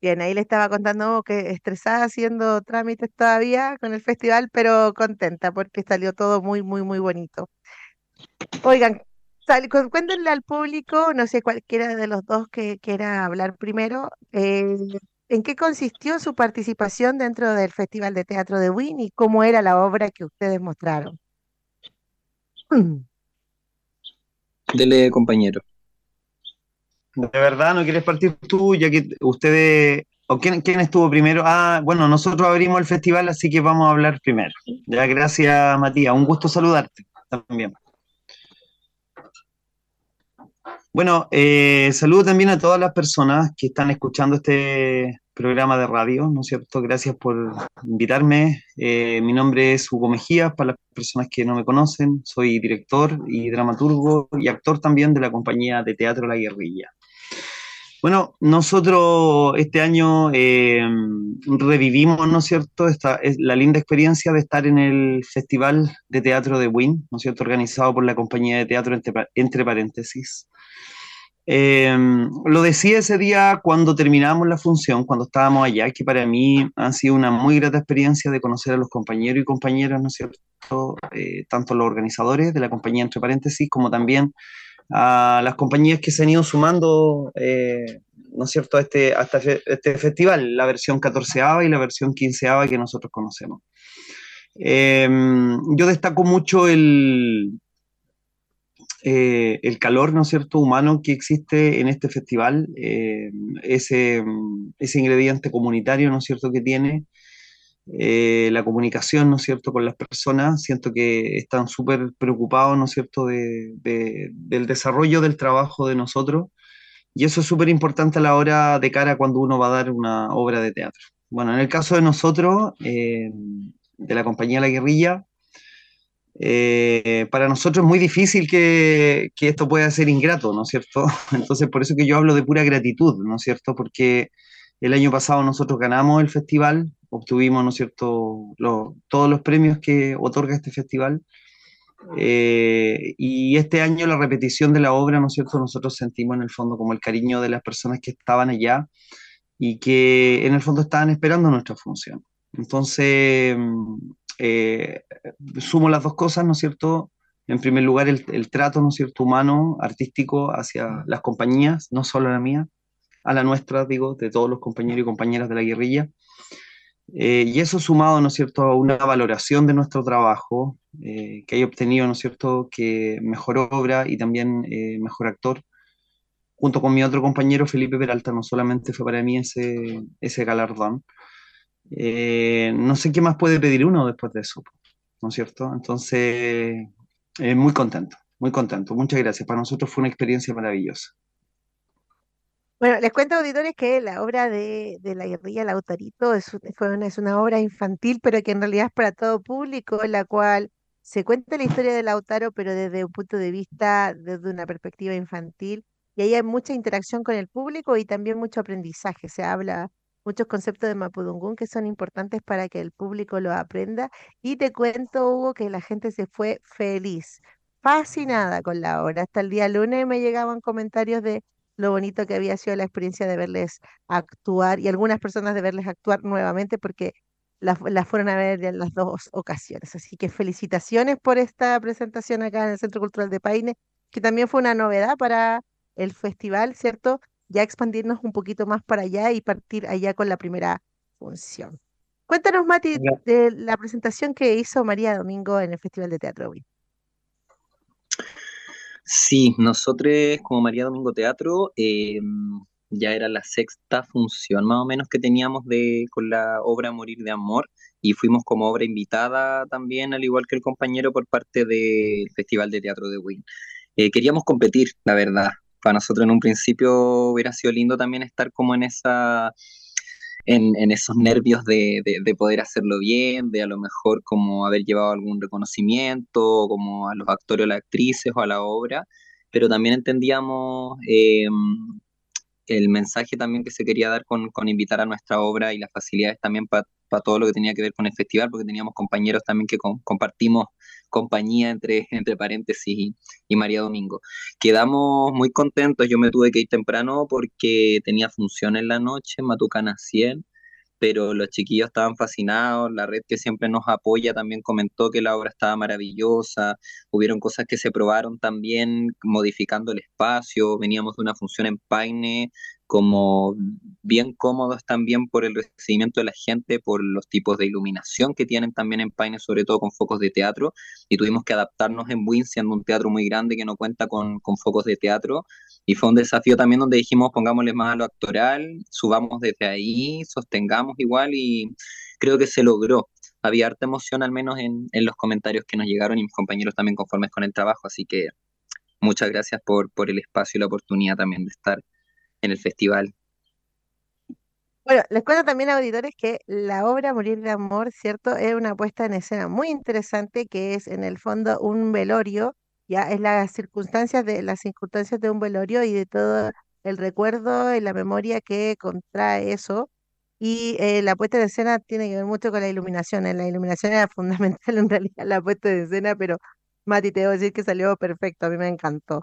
Bien, ahí le estaba contando que estresada haciendo trámites todavía con el festival, pero contenta porque salió todo muy, muy, muy bonito. Oigan, cuéntenle al público, no sé cualquiera de los dos que quiera hablar primero, eh, ¿en qué consistió su participación dentro del Festival de Teatro de Win y cómo era la obra que ustedes mostraron? Dele, compañero. ¿De verdad no quieres partir tú, ya que ustedes... ¿O quién, quién estuvo primero? Ah, bueno, nosotros abrimos el festival, así que vamos a hablar primero. Ya, gracias, Matías. Un gusto saludarte también. Bueno, eh, saludo también a todas las personas que están escuchando este programa de radio, ¿no es cierto? Gracias por invitarme. Eh, mi nombre es Hugo Mejía, para las personas que no me conocen, soy director y dramaturgo y actor también de la compañía de teatro La Guerrilla. Bueno, nosotros este año eh, revivimos, ¿no es cierto?, esta es la linda experiencia de estar en el Festival de Teatro de Win, ¿no es cierto?, organizado por la compañía de teatro entre paréntesis. Em, lo decía ese día cuando terminamos la función, cuando estábamos allá, que para mí ha sido una muy grata experiencia de conocer a los compañeros y compañeras, ¿no es cierto? Eh, tanto los organizadores de la compañía, entre paréntesis, como también a las compañías que se han ido sumando, eh, ¿no es cierto?, a este, este festival, la versión 14 y la versión 15 que nosotros conocemos. Em, yo destaco mucho el, eh, el calor, ¿no es cierto?, humano que existe en este festival, eh, ese, ese, ingrediente comunitario, ¿no es cierto?, que tiene, eh, la comunicación, ¿no es cierto?, con las personas, siento que están súper preocupados, ¿no es cierto?, de, del desarrollo del trabajo de nosotros, y eso es súper importante a la hora de cara cuando uno va a dar una obra de teatro. Bueno, en el caso de nosotros, de la compañía La Guerrilla, eh, para nosotros es muy difícil que, que, esto pueda ser ingrato, ¿no es cierto? [LAUGHS] Entonces, por eso que yo hablo de pura gratitud, ¿no es cierto? Porque el año pasado nosotros ganamos el festival, obtuvimos, ¿no es cierto?, todos los premios que otorga este festival. Eh, y este año la repetición de la obra, ¿no es cierto?, nosotros sentimos en el fondo como el cariño de las personas que estaban allá y que en el fondo estaban esperando nuestra función. Entonces, eh, sumo las dos cosas, ¿no es cierto? En primer lugar, el, trato, ¿no es cierto?, humano, artístico hacia las compañías, no solo a la mía, a la nuestra, digo, de todos los compañeros y compañeras de la guerrilla. Eh, y eso sumado, ¿no es cierto?, a una valoración de nuestro trabajo eh, que hay obtenido, ¿no es cierto?, que mejor obra y también mejor actor. Junto con mi otro compañero, Felipe Peralta, no solamente fue para mí ese, ese galardón, eh, no sé qué más puede pedir uno después de eso, ¿no es cierto? Entonces, eh, muy contento, muy contento. Muchas gracias. Para nosotros fue una experiencia maravillosa. Bueno, les cuento, auditores, que la obra de, la guerrilla Lautarito es, una, es una obra infantil, pero que en realidad es para todo público, en la cual se cuenta la historia de Lautaro, pero desde un punto de vista, desde una perspectiva infantil, y ahí hay mucha interacción con el público y también mucho aprendizaje. Se habla muchos conceptos de Mapudungún que son importantes para que el público lo aprenda. Y te cuento, Hugo, que la gente se fue feliz, fascinada con la obra. Hasta el día lunes me llegaban comentarios de lo bonito que había sido la experiencia de verles actuar y algunas personas de verles actuar nuevamente porque las, fueron a ver en las dos ocasiones. Así que felicitaciones por esta presentación acá en el Centro Cultural de Paine, que también fue una novedad para el festival, ¿cierto? Ya expandirnos un poquito más para allá y partir allá con la primera función. Cuéntanos, Mati, de la presentación que hizo María Domingo en el Festival de Teatro Sí, nosotros como María Domingo Teatro em, ya era la sexta función más o menos que teníamos de, con la obra Morir de Amor y fuimos como obra invitada también, al igual que el compañero, por parte del Festival de Teatro de Win. Eh, queríamos competir, la verdad. Para nosotros en un principio hubiera sido lindo también estar como en esa en, esos nervios de, poder hacerlo bien, de a lo mejor como haber llevado algún reconocimiento, como a los actores o las actrices o a la obra, pero también entendíamos em, el mensaje también que se quería dar con, invitar a nuestra obra y las facilidades también para todo lo que tenía que ver con el festival, porque teníamos compañeros también que compartimos compañía entre, [LAUGHS] entre paréntesis y, María Domingo. Quedamos muy contentos, yo me tuve que ir temprano porque tenía función en la noche Matucana 100, pero los chiquillos estaban fascinados, la red que siempre nos apoya también comentó que la obra estaba maravillosa, hubieron cosas que se probaron también modificando el espacio, veníamos de una función en Paine como bien cómodos también por el recibimiento de la gente, por los tipos de iluminación que tienen también en Paine, sobre todo con focos de teatro, y tuvimos que adaptarnos en Win, siendo un teatro muy grande que no cuenta con, con focos de teatro, y fue un desafío también donde dijimos pongámosle más a lo actoral, subamos desde ahí, sostengamos igual, y creo que se logró. Había harta emoción al menos en, en los comentarios que nos llegaron y mis compañeros también conformes con el trabajo, así que muchas gracias por, por el espacio y la oportunidad también de estar en el festival. Bueno, les cuento también, auditores, que la obra Morir de Amor, ¿cierto? Es una puesta en escena muy interesante que es en el fondo un velorio, ya es las circunstancias de las circunstancias de un velorio y de todo el recuerdo y la memoria que contrae eso. Y eh, la puesta en escena tiene que ver mucho con la iluminación. La iluminación era [LAUGHS] fundamental en realidad la puesta en escena, pero Mati, te debo decir que salió perfecto, a mí me encantó.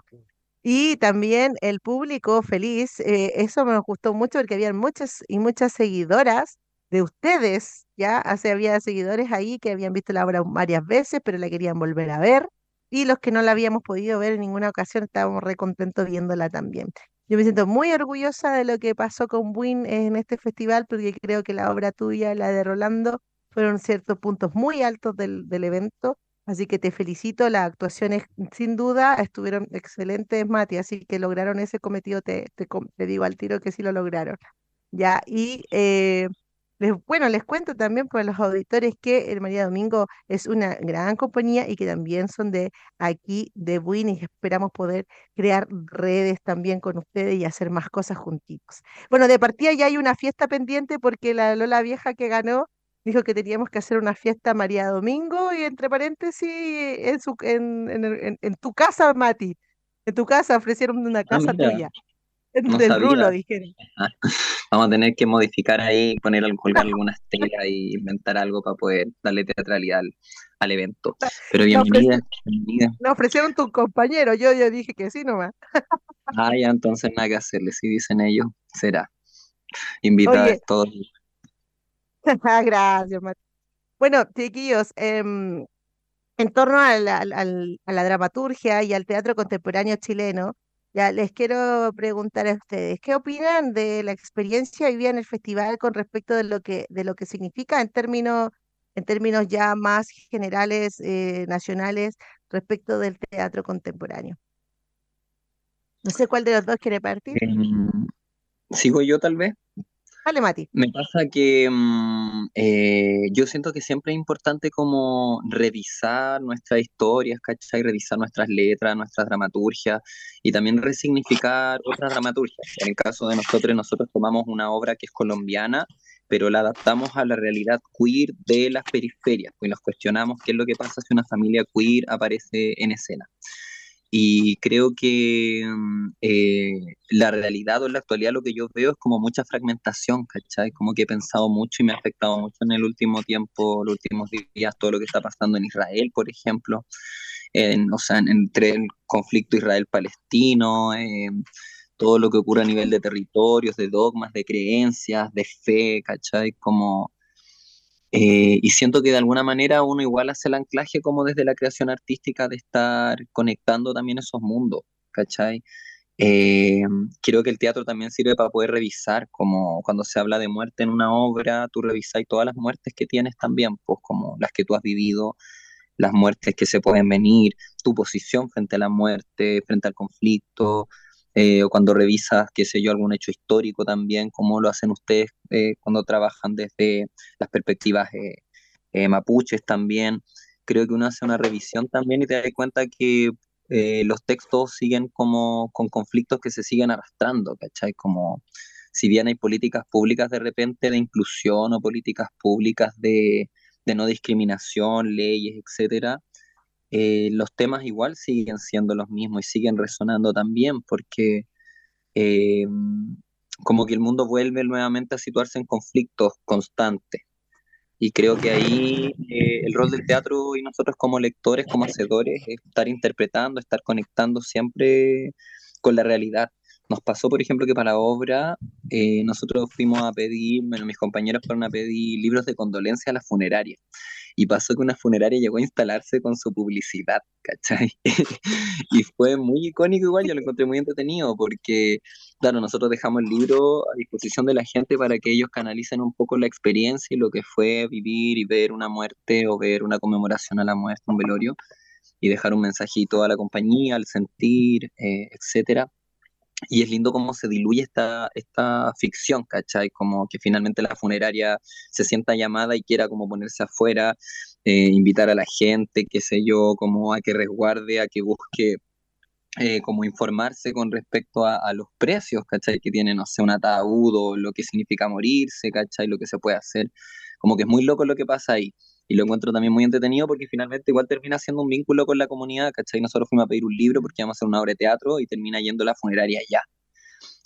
Y también el público feliz, eh, eso me gustó mucho porque había muchas y muchas seguidoras de ustedes, ya, hace, había seguidores ahí que habían visto la obra varias veces, pero la querían volver a ver, y los que no la habíamos podido ver en ninguna ocasión estábamos re contentos viéndola también. Yo me siento muy orgullosa de lo que pasó con Win en este festival, porque creo que la obra tuya, la de Rolando, fueron ciertos puntos muy altos del, del evento Así que te felicito, las actuaciones sin duda estuvieron excelentes, Mati, así que lograron ese cometido, te, digo al tiro que sí lo lograron. Ya, y eh, bueno, les cuento también para los auditores que el María Domingo es una gran compañía y que también son de aquí, de Buin, y esperamos poder crear redes también con ustedes y hacer más cosas juntitos. Bueno, de partida ya hay una fiesta pendiente porque la Lola Vieja que ganó dijo que teníamos que hacer una fiesta María Domingo y entre paréntesis en, su, en, en, tu casa, Mati. En tu casa ofrecieron una ah, casa tuya. [LAUGHS] No del rulo, dijeron. [LAUGHS] Vamos a tener que modificar ahí, poner, colgar algunas telas y inventar algo para poder darle teatralidad al, evento. Pero bienvenida, bienvenida. No ofrecieron tu compañero, yo, yo dije que sí nomás. ah, ya, entonces nada que hacerle, si dicen ellos, será. Invitados todos [LAUGHS] Gracias, Mati. Bueno, chiquillos, em, en torno a la, a la dramaturgia y al teatro contemporáneo chileno, ya les quiero preguntar a ustedes, ¿qué opinan de la experiencia vivida en el festival con respecto de lo que, de lo que significa en términos, en términos ya más generales, eh, nacionales, respecto del teatro contemporáneo? No sé cuál de los dos quiere partir. Em, ¿Sigo yo tal vez? Mati. Me pasa que mm, eh, yo siento que siempre es importante como revisar nuestras historias, ¿cachai? Revisar nuestras letras, nuestras dramaturgias y también resignificar otras dramaturgias. En el caso de nosotros, nosotros tomamos una obra que es colombiana, pero la adaptamos a la realidad queer de las periferias, pues nos cuestionamos qué es lo que pasa si una familia queer aparece en escena. Y creo que mm, eh, la realidad o en la actualidad lo que yo veo es como mucha fragmentación, ¿cachai? Como que he pensado mucho y me ha afectado mucho en el último tiempo, los últimos días, todo lo que está pasando en Israel, por ejemplo, en, o sea, entre el conflicto Israel-Palestino, eh, todo lo que ocurre a nivel de territorios, de dogmas, de creencias, de fe, ¿cachai? Como eh, y siento que de alguna manera uno igual hace el anclaje como desde la creación artística de estar conectando también esos mundos, ¿cachai? Eh, creo que el teatro también sirve para poder revisar, como cuando se habla de muerte en una obra, tú revisas todas las muertes que tienes también, pues como las que tú has vivido, las muertes que se pueden venir, tu posición frente a la muerte, frente al conflicto, eh, o cuando revisas, qué sé yo, algún hecho histórico también, cómo lo hacen ustedes eh, cuando trabajan desde las perspectivas eh, mapuches también. Creo que uno hace una revisión también y te das cuenta que los textos siguen como con conflictos que se siguen arrastrando, ¿cachai? Como si bien hay políticas públicas de repente de inclusión o políticas públicas de, de no discriminación, leyes, etcétera, eh, los temas igual siguen siendo los mismos y siguen resonando también porque eh, como que el mundo vuelve nuevamente a situarse en conflictos constantes. Y creo que ahí eh, el rol del teatro y nosotros como lectores, como hacedores, es estar interpretando, estar conectando siempre con la realidad. Nos pasó, por ejemplo, que para la obra nosotros fuimos a pedir, bueno, mis compañeros fueron a pedir libros de condolencia a la funeraria y pasó que una funeraria llegó a instalarse con su publicidad, ¿cachai? [LAUGHS] y fue muy icónico igual, yo lo encontré muy entretenido porque, claro, nosotros dejamos el libro a disposición de la gente para que ellos canalicen un poco la experiencia y lo que fue vivir y ver una muerte o ver una conmemoración a la muerte, un velorio, y dejar un mensajito a la compañía, al sentir, eh, etcétera y es lindo cómo se diluye esta, esta ficción, ¿cachai? Como que finalmente la funeraria se sienta llamada y quiera como ponerse afuera, eh, invitar a la gente, qué sé yo, como a que resguarde, a que busque eh, como informarse con respecto a, los precios, ¿cachai? Que tiene, no sé, un ataúd o lo que significa morirse, ¿cachai? Lo que se puede hacer. Como que es muy loco lo que pasa ahí y lo encuentro también muy entretenido porque finalmente igual termina siendo un vínculo con la comunidad, ¿cachai? Nosotros fuimos a pedir un libro porque íbamos a hacer una obra de teatro y termina yendo la funeraria allá.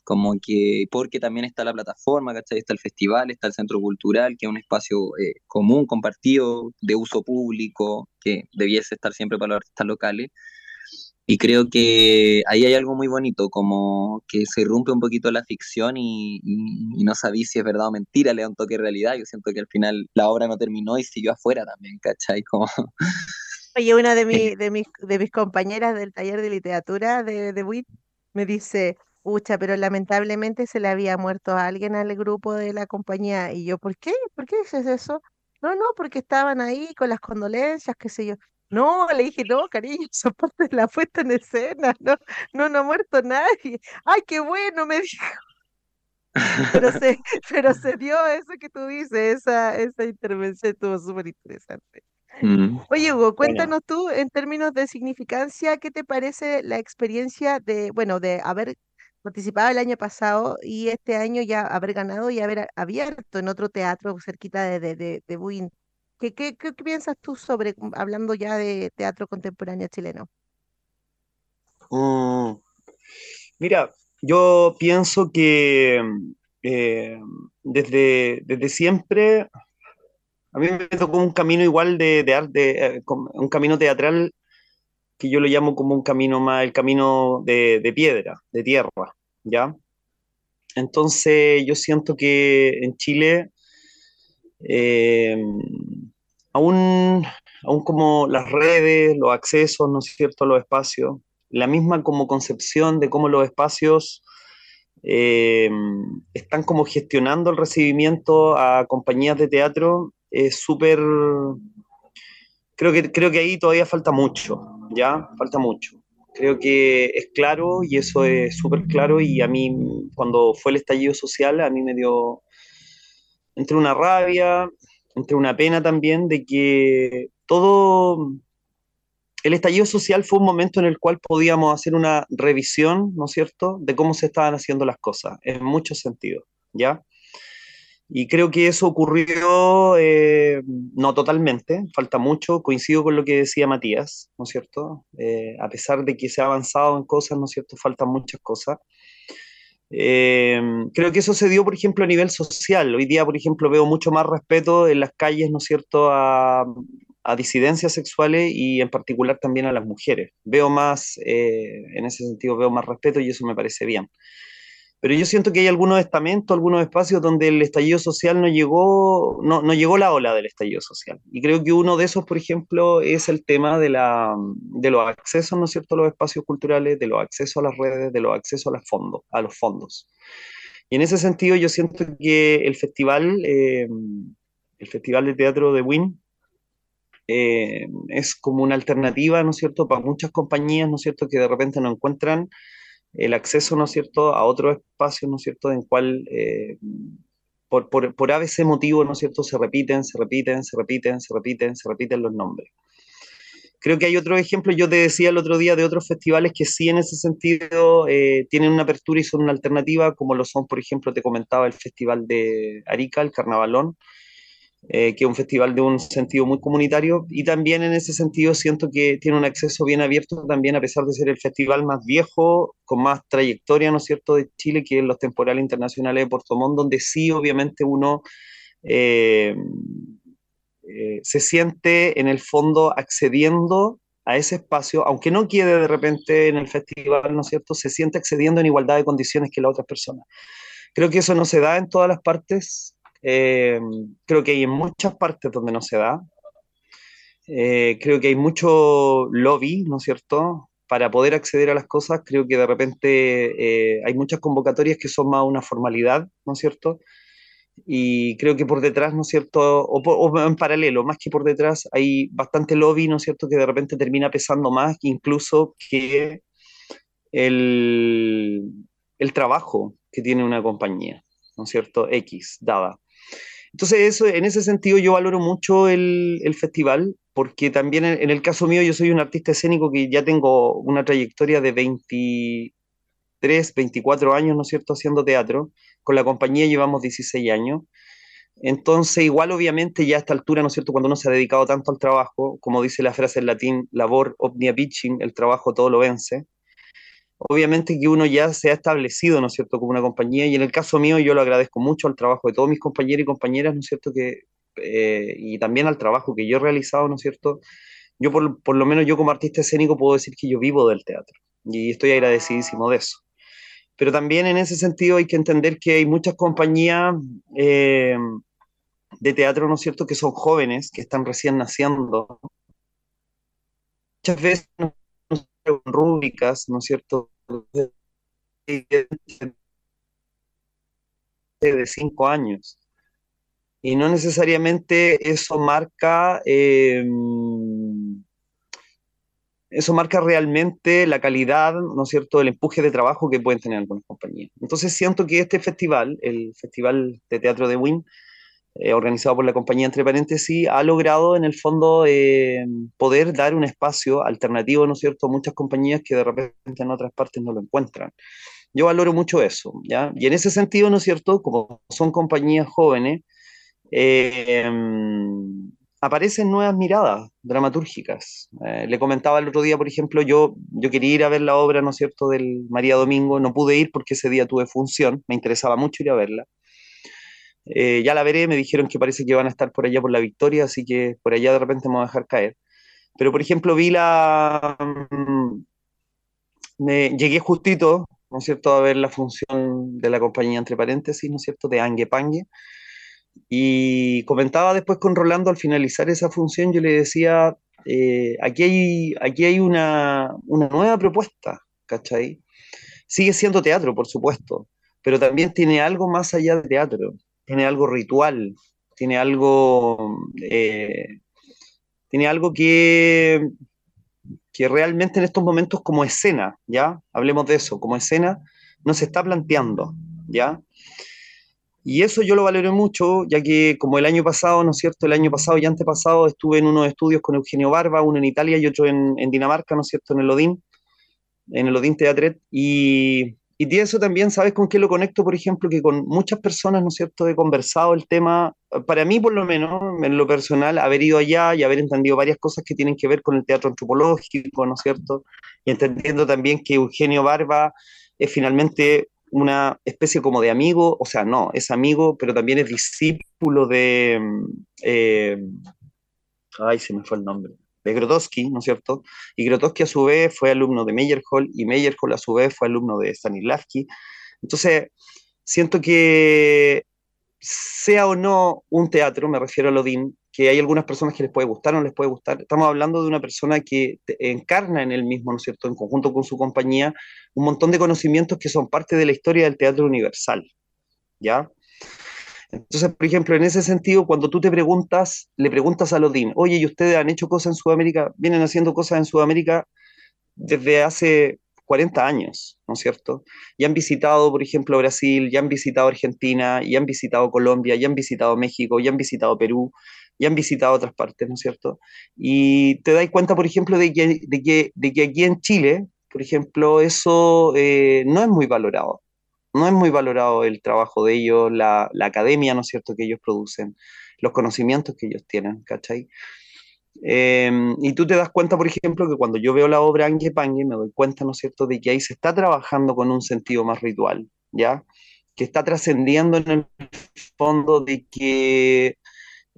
Como que, porque también está la plataforma, ¿cachai? Está el festival, está el centro cultural, que es un espacio eh, común, compartido, de uso público, que debiese estar siempre para los artistas locales. Y creo que ahí hay algo muy bonito, como que se rompe un poquito la ficción y, no sabéis si es verdad o mentira, le da un toque de realidad. Yo siento que al final la obra no terminó y siguió afuera también, ¿cachai? Como... [LAUGHS] Oye, una de, mi, de, mis, de mis compañeras del taller de literatura de, de WIT me dice, pucha, pero lamentablemente se le había muerto a alguien al grupo de la compañía. Y yo, ¿por qué? ¿Por qué dices eso? No, no, porque estaban ahí con las condolencias, qué sé yo. No, le dije, no, cariño, [LAUGHS] son parte de la puesta en escena, no, no, no ha muerto nadie. Ay, qué bueno, me [LAUGHS] dijo. Pero se, [LAUGHS] pero se dio eso que tú dices, esa, esa intervención estuvo súper interesante. Mm. Oye, Hugo, cuéntanos tú en términos de significancia, ¿qué te parece la experiencia de, bueno, de haber participado el año pasado y este año ya haber ganado y haber abierto en otro teatro cerquita de, de, de, de Buin? ¿Qué, qué, qué piensas tú sobre, mm, hablando ya de teatro contemporáneo chileno? Mm, mira, yo pienso que mm, eh, desde, desde siempre a mí me tocó un camino igual de, de arte, eh, un camino teatral que yo lo llamo como un camino más, el camino de, piedra, de tierra, ¿ya? Entonces yo siento que en Chile eh, aún, aún como las redes, los accesos, ¿no es cierto?, los espacios, la misma como concepción de cómo los espacios eh, están como gestionando el recibimiento a compañías de teatro es súper... Creo que, creo que ahí todavía falta mucho, ¿ya? Falta mucho. Creo que es claro y eso es súper claro y a mí cuando fue el estallido social a mí me dio entre una rabia, entre una pena también de que todo el estallido social fue un momento en el cual podíamos hacer una revisión, ¿no es cierto?, de cómo se estaban haciendo las cosas, en muchos sentidos, ¿ya? Y creo que eso ocurrió, eh, no totalmente, falta mucho, coincido con lo que decía Matías, ¿no es cierto? Eh, a pesar de que se ha avanzado en cosas, ¿no es cierto? Faltan muchas cosas. Eh, creo que eso se dio, por ejemplo, a nivel social. Hoy día, por ejemplo, veo mucho más respeto en las calles, ¿no es cierto?, a, a disidencias sexuales y en particular también a las mujeres. Veo más, en ese sentido, veo más respeto y eso me parece bien. Pero yo siento que hay algunos estamentos, algunos espacios donde el estallido social no llegó, no, no, llegó la ola del estallido social. Y creo que uno de esos, por ejemplo, es el tema de, la, de los accesos, ¿no es cierto?, a los espacios culturales, de los accesos a las redes, de los accesos a, los fondos, a los fondos. Y en ese sentido yo siento que el festival, eh, el Festival de Teatro de Win, eh, es como una alternativa, ¿no es cierto?, para muchas compañías, ¿no es cierto?, que de repente no encuentran el acceso, ¿no es cierto?, a otro espacio, ¿no es cierto?, en cual eh, por, por, por ABC motivo, ¿no es cierto?, se repiten, se repiten, se repiten, se repiten, se repiten los nombres. Creo que hay otro ejemplo, yo te decía el otro día de otros festivales que sí en ese sentido eh, tienen una apertura y son una alternativa, como lo son, por ejemplo, te comentaba el Festival de Arica, el Carnavalón, eh, que es un festival de un sentido muy comunitario y también en ese sentido siento que tiene un acceso bien abierto también a pesar de ser el festival más viejo, con más trayectoria, ¿no es cierto?, de Chile, que es los temporales internacionales de Puerto Montt, donde sí obviamente uno eh, eh, se siente en el fondo accediendo a ese espacio, aunque no quede de repente en el festival, ¿no cierto?, se siente accediendo en igualdad de condiciones que la otra persona. Creo que eso no se da en todas las partes, eh, creo que hay en muchas partes donde no se da. Eh, creo que hay mucho lobby, ¿no es cierto? Para poder acceder a las cosas, creo que de repente eh, hay muchas convocatorias que son más una formalidad, ¿no es cierto? Y creo que por detrás, ¿no es cierto? O, o, en paralelo, más que por detrás, hay bastante lobby, ¿no es cierto? Que de repente termina pesando más incluso que el, el trabajo que tiene una compañía, ¿no es cierto? X, dada. Entonces, eso, en ese sentido yo valoro mucho el, el festival, porque también en, el caso mío yo soy un artista escénico que ya tengo una trayectoria de 23, 24 años, ¿no es cierto?, haciendo teatro. Con la compañía llevamos 16 años. Entonces, igual obviamente ya a esta altura, ¿no es cierto?, cuando uno se ha dedicado tanto al trabajo, como dice la frase en latín, labor omnia pitching, el trabajo todo lo vence obviamente que uno ya se ha establecido, ¿no es cierto?, como una compañía, y en el caso mío yo lo agradezco mucho al trabajo de todos mis compañeros y compañeras, ¿no es cierto?, que, eh, y también al trabajo que yo he realizado, ¿no es cierto?, yo por, por, lo menos yo como artista escénico puedo decir que yo vivo del teatro, y estoy agradecidísimo de eso. Pero también en ese sentido hay que entender que hay muchas compañías eh, de teatro, ¿no es cierto?, que son jóvenes, que están recién naciendo. Muchas veces rúbricas, ¿no es cierto? De cinco años. Y no necesariamente eso marca, eh, eso marca realmente la calidad, ¿no es cierto?, el empuje de trabajo que pueden tener algunas compañías. Entonces siento que este festival, el Festival de Teatro de Win, eh, organizado por la compañía Entre Paréntesis, ha logrado en el fondo eh, poder dar un espacio alternativo, ¿no es cierto?, a muchas compañías que de repente en otras partes no lo encuentran. Yo valoro mucho eso, ¿ya? Y en ese sentido, ¿no es cierto?, como son compañías jóvenes, eh, aparecen nuevas miradas dramatúrgicas. Eh, le comentaba el otro día, por ejemplo, yo, yo quería ir a ver la obra, ¿no es cierto?, del María Domingo, no pude ir porque ese día tuve función, me interesaba mucho ir a verla. Eh, ya la veré, me dijeron que parece que van a estar por allá por la victoria, así que por allá de repente me voy a dejar caer. Pero por ejemplo, vi la. Mm, me, llegué justito, ¿no es cierto?, a ver la función de la compañía, entre paréntesis, ¿no es cierto?, de Angue Pangue. Y comentaba después con Rolando al finalizar esa función, yo le decía: eh, aquí hay, aquí hay una, una nueva propuesta, ¿cachai? Sigue siendo teatro, por supuesto, pero también tiene algo más allá de teatro tiene algo ritual, tiene algo, eh, tiene algo que, que realmente en estos momentos como escena, ¿ya? Hablemos de eso, como escena no se está planteando, ¿ya? Y eso yo lo valoro mucho, ya que como el año pasado, ¿no es cierto? El año pasado y antepasado estuve en unos estudios con Eugenio Barba, uno en Italia y otro en, en Dinamarca, ¿no es cierto? En el Odín, en el Odín Teatret, y y eso también, ¿sabes con qué lo conecto? Por ejemplo, que con muchas personas, ¿no es cierto?, he conversado el tema, para mí por lo menos, en lo personal, haber ido allá y haber entendido varias cosas que tienen que ver con el teatro antropológico, ¿no es cierto? Y entendiendo también que Eugenio Barba es finalmente una especie como de amigo, o sea, no, es amigo, pero también es discípulo de... Eh, ay, se me fue el nombre de Grotowski, ¿no es cierto? Y Grotowski a su vez fue alumno de Meyerhold y Meyerhold a su vez fue alumno de Stanislavski. Entonces, siento que sea o no un teatro, me refiero a Lodin, que hay algunas personas que les puede gustar o no les puede gustar. Estamos hablando de una persona que encarna en él mismo, ¿no es cierto?, en conjunto con su compañía, un montón de conocimientos que son parte de la historia del teatro universal, ¿ya? Entonces, por ejemplo, en ese sentido, cuando tú te preguntas, le preguntas a Lodin, oye, ¿y ustedes han hecho cosas en Sudamérica? Vienen haciendo cosas en Sudamérica desde hace 40 años, ¿no es cierto? Y han visitado, por ejemplo, Brasil, ya han visitado Argentina, y han visitado Colombia, ya han visitado México, ya han visitado Perú, y han visitado otras partes, ¿no es cierto? Y te das cuenta, por ejemplo, de que, de que, de que aquí en Chile, por ejemplo, eso eh, no es muy valorado no es muy valorado el trabajo de ellos, la, academia, ¿no es cierto?, que ellos producen, los conocimientos que ellos tienen, ¿cachai? Em, y tú te das cuenta, por ejemplo, que cuando yo veo la obra Ange Pange, me doy cuenta, ¿no es cierto?, de que ahí se está trabajando con un sentido más ritual, ¿ya? Que está trascendiendo en el fondo de que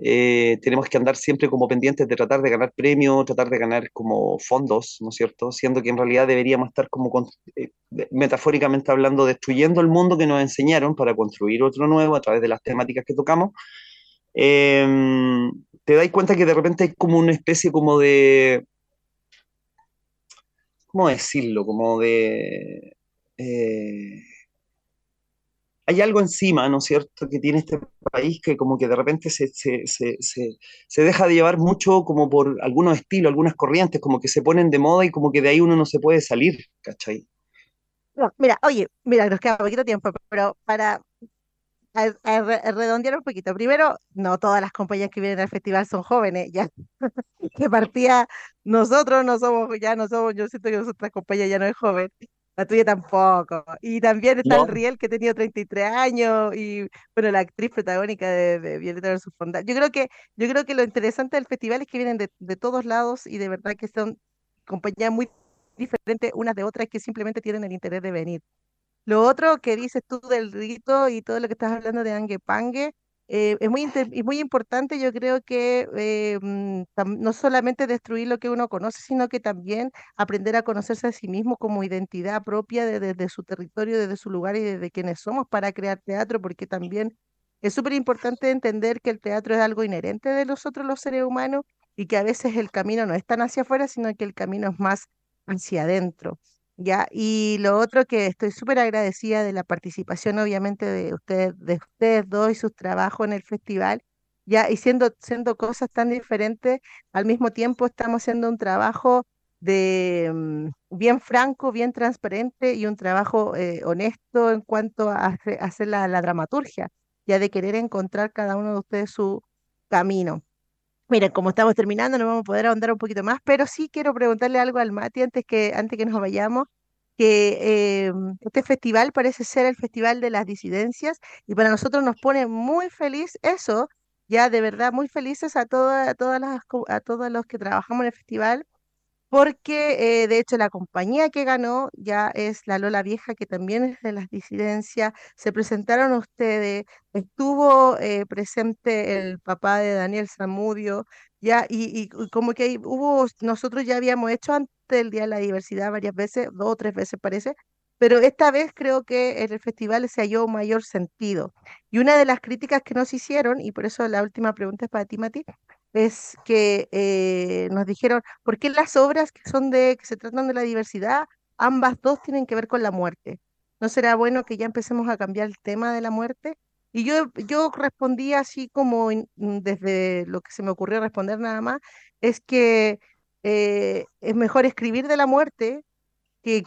eh, tenemos que andar siempre como pendientes de tratar de ganar premios, tratar de ganar como fondos, ¿no es cierto? Siendo que en realidad deberíamos estar como, eh, metafóricamente hablando, destruyendo el mundo que nos enseñaron para construir otro nuevo a través de las temáticas que tocamos. Em, te dais cuenta que de repente hay como una especie como de... ¿Cómo decirlo? Como de... Eh, hay algo encima, ¿no es cierto?, que tiene este país que como que de repente se, se, deja de llevar mucho como por algunos estilos, algunas corrientes, como que se ponen de moda y como que de ahí uno no se puede salir, ¿cachai? mira, oye, mira, nos queda poquito tiempo, pero para redondear un poquito, primero, no todas las compañías que vienen al festival son jóvenes, ya [LAUGHS] que partía, nosotros no somos, ya no somos, yo siento que nuestra compañía ya no es joven, la tuya tampoco. Y también está el Riel, que ha tenido 33 años, y bueno, la actriz protagónica de, de Violeta versus Fonda. Yo creo que, yo creo que lo interesante del festival es que vienen de, de todos lados y de verdad que son compañías muy diferentes unas de otras que simplemente tienen el interés de venir. Lo otro que dices tú del rito y todo lo que estás hablando de Angue Pangue, eh, es muy, muy importante, yo creo que eh, mm, no solamente destruir lo que uno conoce, sino que también aprender a conocerse a sí mismo como identidad propia desde su territorio, desde su lugar y desde quienes somos para crear teatro, porque también es súper importante entender que el teatro es algo inherente de nosotros los seres humanos y que a veces el camino no es tan hacia afuera, sino que el camino es más hacia adentro. ¿Ya? Y lo otro que estoy súper agradecida de la participación, obviamente, de ustedes, de ustedes dos y sus trabajos en el festival, ya, y siendo, siendo cosas tan diferentes, al mismo tiempo estamos haciendo un trabajo de mm, bien franco, bien transparente y un trabajo eh, honesto en cuanto a, hacer la, la dramaturgia, ya de querer encontrar cada uno de ustedes su camino. Miren, como estamos terminando, no vamos a poder ahondar un poquito más, pero sí quiero preguntarle algo al Mati antes que, antes que nos vayamos, que eh, este festival parece ser el festival de las disidencias y para nosotros nos pone muy feliz eso, ya de verdad muy felices a, todas a, todas las, a todos los que trabajamos en el festival porque eh, de hecho la compañía que ganó ya es la Lola Vieja, que también es de las disidencias. Se presentaron ustedes, estuvo eh, presente el papá de Daniel Zamudio, ya, y, como que hubo, nosotros ya habíamos hecho antes el Día de la Diversidad varias veces, dos o tres veces parece, pero esta vez creo que en el festival se halló mayor sentido. Y una de las críticas que nos hicieron, y por eso la última pregunta es para ti, Mati, es que eh, nos dijeron, ¿por qué las obras que son de, que se tratan de la diversidad, ambas dos tienen que ver con la muerte? ¿No será bueno que ya empecemos a cambiar el tema de la muerte? Y yo, yo respondí así como mm, desde lo que se me ocurrió responder nada más, es que eh, es mejor escribir de la muerte que,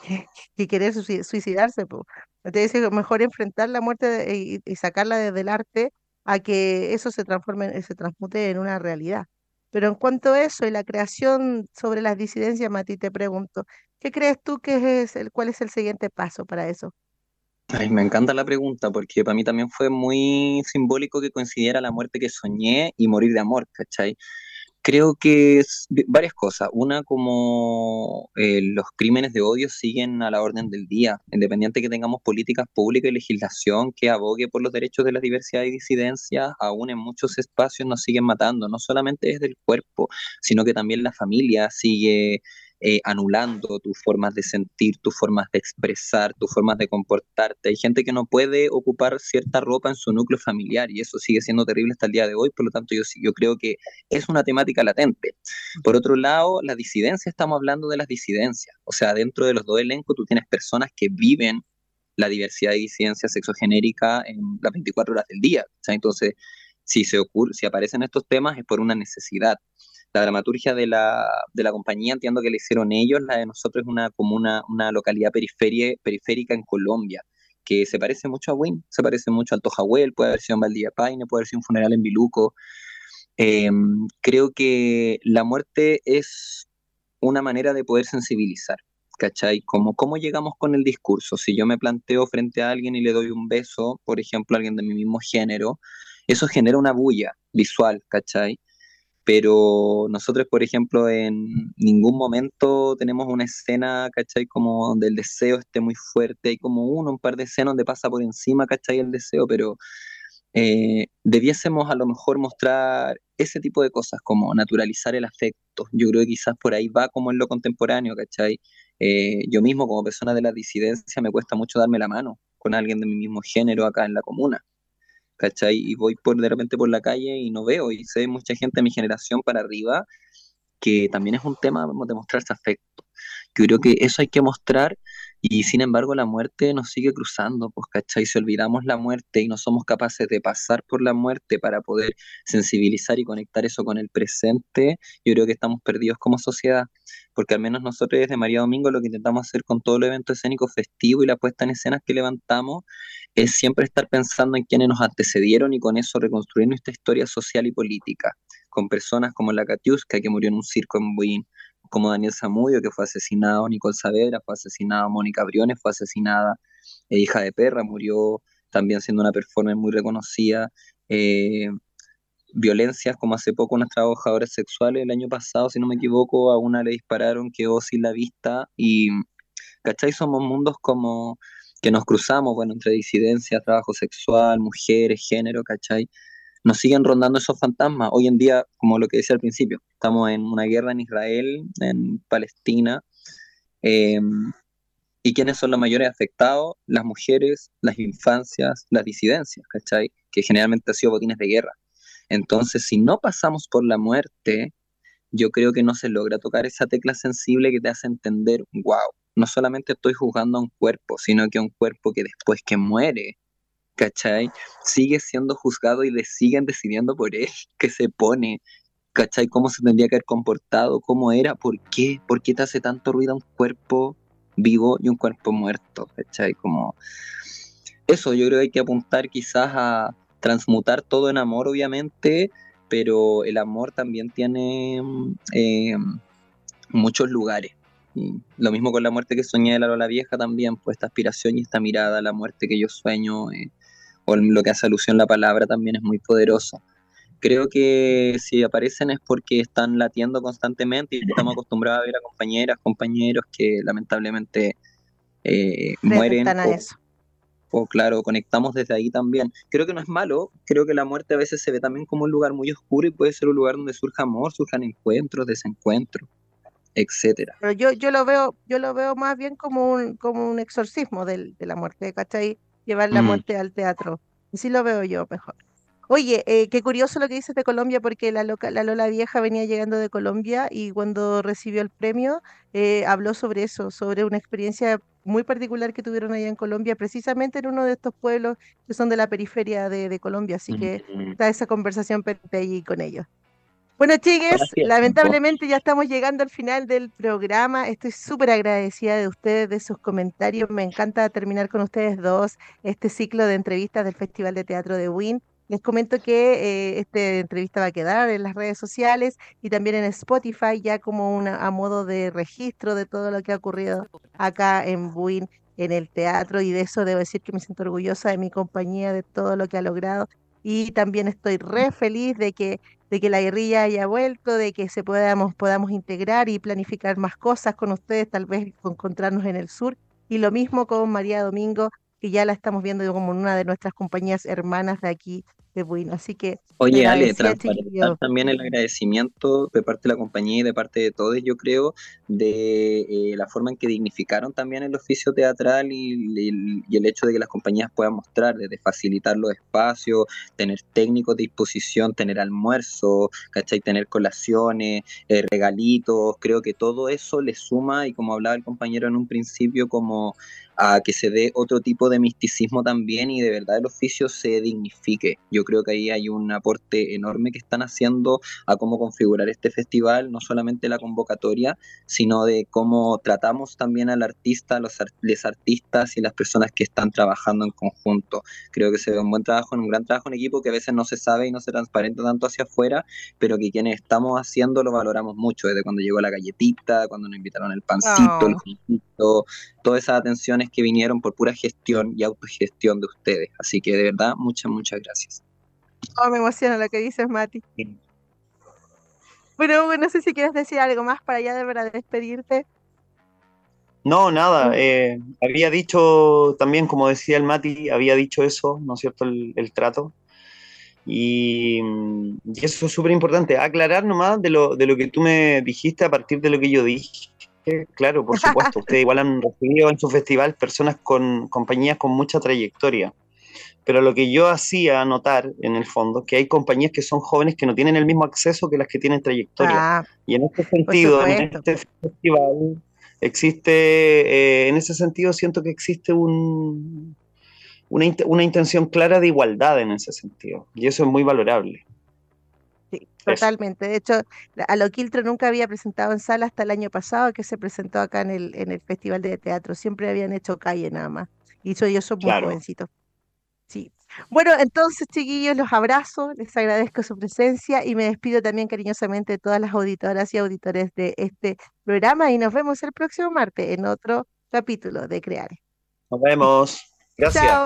que, querer suicidarse. Entonces es mejor enfrentar la muerte y, y sacarla desde el arte a que eso se transforme, se transmute en una realidad. Pero en cuanto a eso y la creación sobre las disidencias, Mati, te pregunto, ¿qué crees tú que es el, cuál es el siguiente paso para eso? Ay, me encanta la pregunta porque para mí también fue muy simbólico que coincidiera la muerte que soñé y morir de amor, ¿cachai? Creo que varias cosas. Una, como eh, los crímenes de odio siguen a la orden del día, independiente que tengamos políticas públicas y legislación que abogue por los derechos de la diversidad y disidencia, aún en muchos espacios nos siguen matando, no solamente desde el cuerpo, sino que también la familia sigue eh, anulando tus formas de sentir, tus formas de expresar, tus formas de comportarte. Hay gente que no puede ocupar cierta ropa en su núcleo familiar y eso sigue siendo terrible hasta el día de hoy, por lo tanto yo, yo creo que es una temática latente. Por otro lado, la disidencia, estamos hablando de las disidencias, o sea, dentro de los dos elencos tú tienes personas que viven la diversidad y disidencia sexogenérica en las 24 horas del día. Entonces, si, se ocurre, si aparecen estos temas es por una necesidad la dramaturgia de la, de la compañía, entiendo que la hicieron ellos, la de nosotros es una, como una, localidad periférica en Colombia, que se parece mucho a Win, se parece mucho al Tojahuel, puede haber sido en Valdivia Paine, puede haber sido un funeral en Biluco. Em, creo que la muerte es una manera de poder sensibilizar, ¿cachai? Como cómo llegamos con el discurso. Si yo me planteo frente a alguien y le doy un beso, por ejemplo, a alguien de mi mismo género, eso genera una bulla visual, ¿cachai? Pero nosotros, por ejemplo, en ningún momento tenemos una escena, ¿cachai? Como donde el deseo esté muy fuerte, hay como uno, un par de escenas donde pasa por encima, ¿cachai? El deseo, pero eh, debiésemos a lo mejor mostrar ese tipo de cosas, como naturalizar el afecto. Yo creo que quizás por ahí va como en lo contemporáneo, ¿cachai? Eh, yo mismo, como persona de la disidencia, me cuesta mucho darme la mano con alguien de mi mismo género acá en la comuna. ¿Cachai? Y voy por, de repente por la calle y no veo, y sé mucha gente de mi generación para arriba, que también es un tema de mostrarse afecto. Yo creo que eso hay que mostrar y sin embargo la muerte nos sigue cruzando, pues, ¿cachai? Si olvidamos la muerte y no somos capaces de pasar por la muerte para poder sensibilizar y conectar eso con el presente, yo creo que estamos perdidos como sociedad, porque al menos nosotros desde María Domingo lo que intentamos hacer con todo el evento escénico festivo y la puesta en escenas que levantamos es siempre estar pensando en quienes nos antecedieron y con eso reconstruir nuestra historia social y política, con personas como la Katiuska, que murió en un circo en Buin, como Daniel Zamudio, que fue asesinado, Nicole Saavedra fue asesinada, Mónica Briones fue asesinada, eh, hija de perra, murió también siendo una performance muy reconocida. Eh, violencias, como hace poco unas trabajadoras sexuales, el año pasado, si no me equivoco, a una le dispararon, quedó sin la vista y, ¿cachai? Somos mundos como que nos cruzamos, bueno, entre disidencia, trabajo sexual, mujeres, género, ¿cachai? Nos siguen rondando esos fantasmas. Hoy en día, como lo que decía al principio, estamos en una guerra en Israel, en Palestina. Em, ¿Y quiénes son los mayores afectados? Las mujeres, las infancias, las disidencias, ¿cachai? Que generalmente han sido botines de guerra. Entonces, si no pasamos por la muerte, yo creo que no se logra tocar esa tecla sensible que te hace entender, wow, no solamente estoy juzgando a un cuerpo, sino que a un cuerpo que después que muere, ¿cachai? Sigue siendo juzgado y le siguen decidiendo por él, [LAUGHS] que se pone, ¿cachai? ¿Cómo se tendría que haber comportado? ¿Cómo era? ¿Por qué? ¿Por qué te hace tanto ruido un cuerpo vivo y un cuerpo muerto? ¿cachai? Como... Eso yo creo que hay que apuntar quizás a transmutar todo en amor, obviamente, pero el amor también tiene eh, muchos lugares lo mismo con la muerte que soñé de la Lola Vieja también, pues esta aspiración y esta mirada la muerte que yo sueño, eh, o lo que hace alusión la palabra también es muy poderoso. Creo que si aparecen es porque están latiendo constantemente y estamos acostumbrados a ver a compañeras, compañeros que lamentablemente eh, mueren. O, o claro, conectamos desde ahí también. Creo que no es malo, creo que la muerte a veces se ve también como un lugar muy oscuro y puede ser un lugar donde surja amor, surjan encuentros, desencuentros etcétera. Pero yo, yo lo veo, yo lo veo más bien como un, como un exorcismo de la muerte, ¿cachai? Llevar la mm. muerte al teatro. Y sí lo veo yo mejor. Oye, eh, qué curioso lo que dices de Colombia, porque la, la Lola Vieja venía llegando de Colombia y cuando recibió el premio eh, habló sobre eso, sobre una experiencia muy particular que tuvieron allá en Colombia, precisamente en uno de estos pueblos que son de la periferia de, Colombia. Así que está esa conversación allí con ellos. Bueno, chiques, lamentablemente ya estamos llegando al final del programa. Estoy súper agradecida de ustedes, de sus comentarios. Me encanta terminar con ustedes dos este ciclo de entrevistas del Festival de Teatro de Win. Les comento que eh, esta entrevista va a quedar en las redes sociales y también en Spotify, ya como una, a modo de registro de todo lo que ha ocurrido acá en Buin en el teatro y de eso debo decir que me siento orgullosa de mi compañía, de todo lo que ha logrado y también estoy re feliz de que, de que la guerrilla haya vuelto, de que se podamos, podamos integrar y planificar más cosas con ustedes, tal vez encontrarnos en el sur. Y lo mismo con María Domingo, que ya la estamos viendo como una de nuestras compañías hermanas de aquí bueno. Así que. Oye, Ale, también el agradecimiento de parte de la compañía y de parte de todos, yo creo, de eh, la forma en que dignificaron también el oficio teatral y, el hecho de que las compañías puedan mostrar, desde facilitar los espacios, tener técnicos de disposición, tener almuerzo, ¿cachai? Tener colaciones, eh, regalitos. Creo que todo eso le suma y, como hablaba el compañero en un principio, como a que se dé otro tipo de misticismo también y de verdad el oficio se dignifique. Yo creo que ahí hay un aporte enorme que están haciendo a cómo configurar este festival, no solamente la convocatoria, sino de cómo tratamos también al artista, los, los artistas y las personas que están trabajando en conjunto. Creo que se ve un buen trabajo, un gran trabajo en equipo que a veces no se sabe y no se transparenta tanto hacia afuera, pero que quienes estamos haciendo lo valoramos mucho, desde cuando llegó la galletita, cuando nos invitaron el pancito, el juguito, todas esas atenciones que vinieron por pura gestión y autogestión de ustedes. Así que de verdad, muchas, muchas gracias. Oh, me emociona lo que dices, Mati. Bueno, no sé si quieres decir algo más para ya de verdad despedirte. No, nada. Eh, había dicho también, como decía el Mati, había dicho eso, ¿no es cierto? El, trato. Y, y, eso es súper importante. Aclarar nomás de lo, de lo que tú me dijiste a partir de lo que yo dije claro, por supuesto. Ustedes igual han recibido en su festival personas con compañías con mucha trayectoria. Pero lo que yo hacía notar, en el fondo, que hay compañías que son jóvenes que no tienen el mismo acceso que las que tienen trayectoria. Ah, y en este sentido, en este festival, existe, eh, en ese sentido, siento que existe un, una, una intención clara de igualdad en ese sentido. Y eso es muy valorable. Totalmente. De hecho, a lo Quiltro nunca había presentado en sala hasta el año pasado, que se presentó acá en el, en el Festival de Teatro. Siempre habían hecho calle nada más. Y eso yo soy muy jovencito. Sí. Bueno, entonces, chiquillos, los abrazo, les agradezco su presencia y me despido también cariñosamente de todas las auditoras y auditores de este programa y nos vemos el próximo martes en otro capítulo de Creare. Nos vemos. Gracias. Chao.